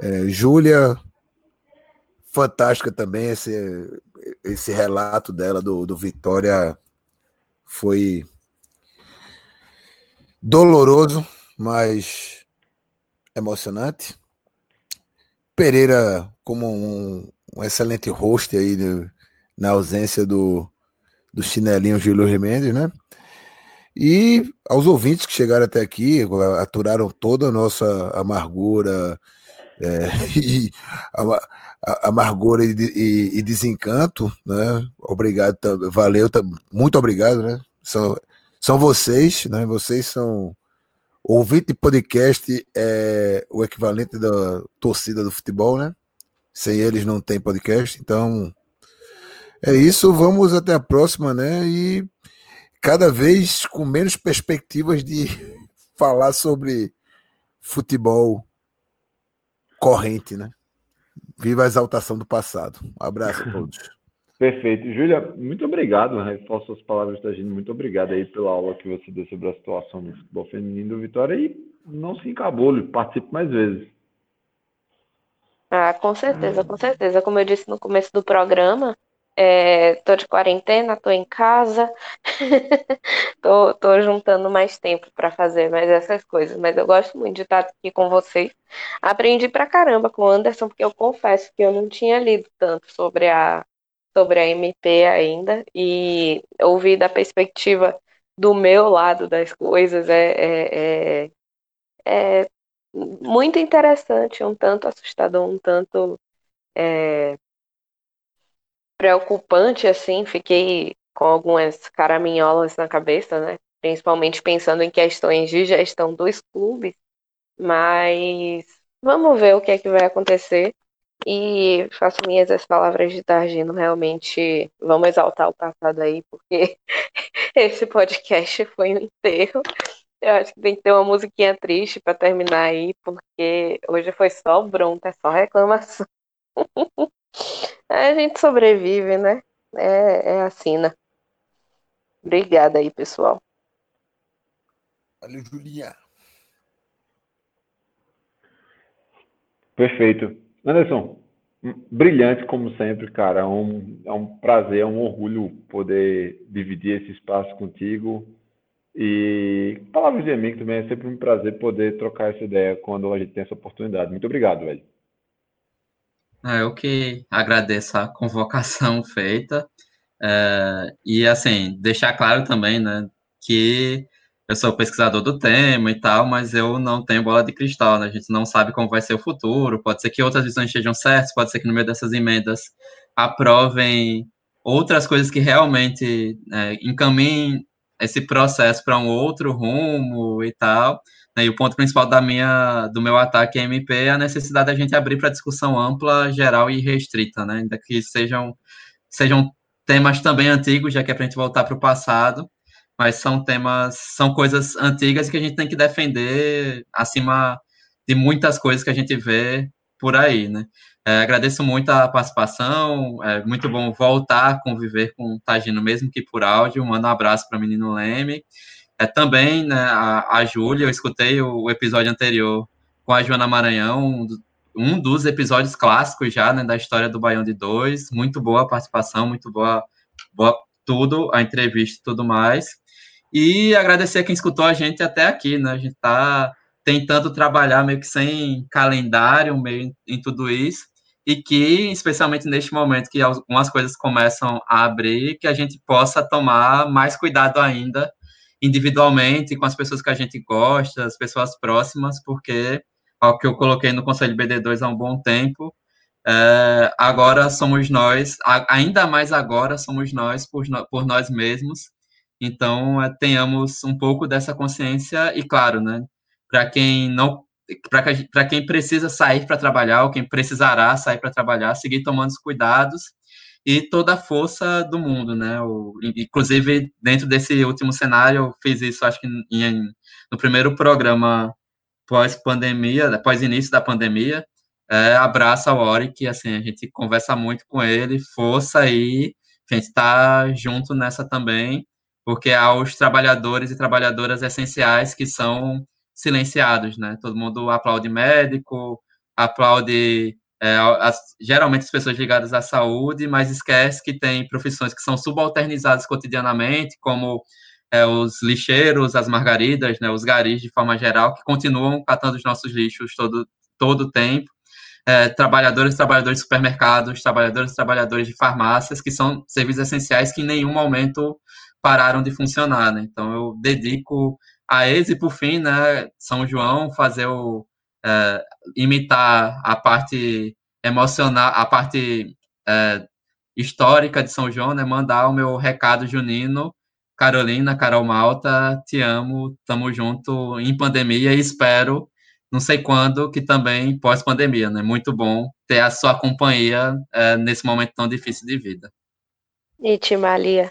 É, Júlia, fantástica também esse, esse relato dela do, do Vitória foi doloroso, mas emocionante. Pereira como um, um excelente host aí de, na ausência do, do chinelinho Gilo Remendes, né? E aos ouvintes que chegaram até aqui, aturaram toda a nossa amargura, é, e amargura e, e, e, desencanto, né? Obrigado, valeu, muito obrigado, né? São, são vocês, né? Vocês são ouvinte de podcast é o equivalente da torcida do futebol, né? Sem eles não tem podcast, então é isso. Vamos até a próxima, né? E cada vez com menos perspectivas de falar sobre futebol corrente, né? Viva a exaltação do passado. Um abraço a todos. Perfeito. Júlia, muito obrigado. Né? Reforço as palavras da gente. Muito obrigado aí pela aula que você deu sobre a situação do futebol feminino do Vitória e não se encabule, participe mais vezes. Ah, com certeza, com certeza. Como eu disse no começo do programa, é, tô de quarentena, tô em casa, tô, tô juntando mais tempo para fazer mais essas coisas, mas eu gosto muito de estar aqui com vocês. Aprendi pra caramba com o Anderson, porque eu confesso que eu não tinha lido tanto sobre a, sobre a MP ainda, e ouvir da perspectiva do meu lado das coisas é, é, é, é muito interessante, um tanto assustador, um tanto é, preocupante, assim. Fiquei com algumas caraminholas na cabeça, né? Principalmente pensando em questões de gestão dos clubes. Mas vamos ver o que é que vai acontecer. E faço minhas as palavras de Targino, realmente vamos exaltar o passado aí, porque esse podcast foi um enterro. Eu acho que tem que ter uma musiquinha triste para terminar aí, porque hoje foi só bronca, é só reclamação. A gente sobrevive, né? É, é assim, né? Obrigada aí, pessoal. Valeu, Julia. Perfeito. Anderson, brilhante como sempre, cara. É um, é um prazer, é um orgulho poder dividir esse espaço contigo. E palavras de amigo também é sempre um prazer poder trocar essa ideia quando a gente tem essa oportunidade. Muito obrigado, velho. É, eu que agradeço a convocação feita. É, e assim, deixar claro também, né, que eu sou pesquisador do tema e tal, mas eu não tenho bola de cristal, né? A gente não sabe como vai ser o futuro. Pode ser que outras visões estejam certas, pode ser que no meio dessas emendas aprovem outras coisas que realmente é, encaminhem esse processo para um outro rumo e tal. Né? E o ponto principal da minha, do meu ataque à MP é a necessidade da gente abrir para discussão ampla, geral e restrita, né? Ainda que sejam, sejam temas também antigos, já que é para a gente voltar para o passado, mas são temas, são coisas antigas que a gente tem que defender acima de muitas coisas que a gente vê por aí, né? É, agradeço muito a participação, é muito bom voltar a conviver com o Tagino, mesmo que por áudio. Manda um abraço para o menino Leme. É, também né, a, a Júlia, eu escutei o, o, episódio anterior com a Joana Maranhão, um, um dos episódios clássicos já né, da história do Baião de Dois. Muito boa a participação, muito boa, boa tudo, a entrevista e tudo mais. E agradecer a quem escutou a gente até aqui, né? A gente está tentando trabalhar meio que sem calendário, meio em tudo isso, e que, especialmente neste momento que algumas coisas começam a abrir, que a gente possa tomar mais cuidado ainda individualmente com as pessoas que a gente gosta, as pessoas próximas, porque ao que eu coloquei no Conselho BD2 há um bom tempo, é, agora somos nós, ainda mais agora somos nós por, por nós mesmos, então, é, tenhamos um pouco dessa consciência e, claro, né, para quem não para quem precisa sair para trabalhar, ou quem precisará sair para trabalhar, seguir tomando os cuidados e toda a força do mundo, né? O, inclusive, dentro desse último cenário, eu fiz isso, acho que em, no primeiro programa pós-pandemia, pós-início da pandemia, é, abraço ao Ori, que assim, a gente conversa muito com ele, força aí, a gente está junto nessa também, porque há os trabalhadores e trabalhadoras essenciais que são silenciados, né? Todo mundo aplaude médico, aplaude é, as, geralmente as pessoas ligadas à saúde, mas esquece que tem profissões que são subalternizadas cotidianamente, como é, os lixeiros, as margaridas, né, os garis de forma geral, que continuam catando os nossos lixos todo todo o tempo. É, trabalhadores, trabalhadores de supermercados, trabalhadores, trabalhadores de farmácias, que são serviços essenciais que em nenhum momento pararam de funcionar, né? Então eu dedico a eles e por fim, né, São João fazer o é, imitar a parte emocional, a parte é, histórica de São João, né? Mandar o meu recado junino, Carolina, Carol Malta, te amo, tamo junto em pandemia e espero, não sei quando, que também pós-pandemia, né? Muito bom ter a sua companhia é, nesse momento tão difícil de vida. E Timalia.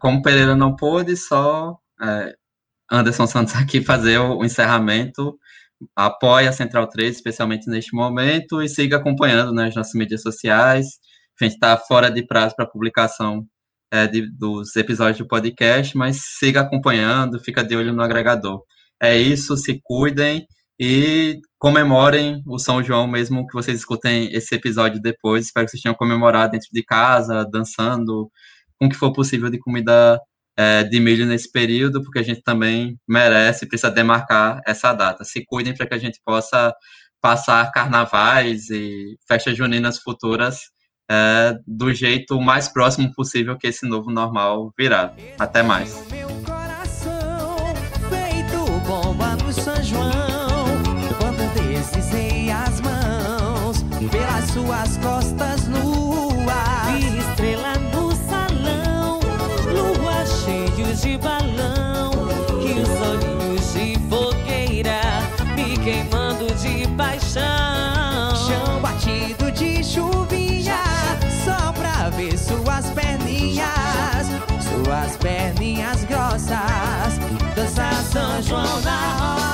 Como Pereira não pôde, só é, Anderson Santos aqui fazer o, encerramento. Apoie a Central 3, especialmente neste momento, e siga acompanhando né, nossas mídias sociais. A gente está fora de prazo para publicação é, de, dos episódios do podcast, mas siga acompanhando, fica de olho no agregador. É isso, se cuidem e comemorem o São João, mesmo que vocês escutem esse episódio depois. Espero que vocês tenham comemorado dentro de casa, dançando, com o que for possível de comida é, de milho nesse período, porque a gente também merece, precisa demarcar essa data. Se cuidem para que a gente possa passar carnavais e festas juninas futuras é, do jeito mais próximo possível que esse novo normal virá. Até mais. Suas costas, 能说那。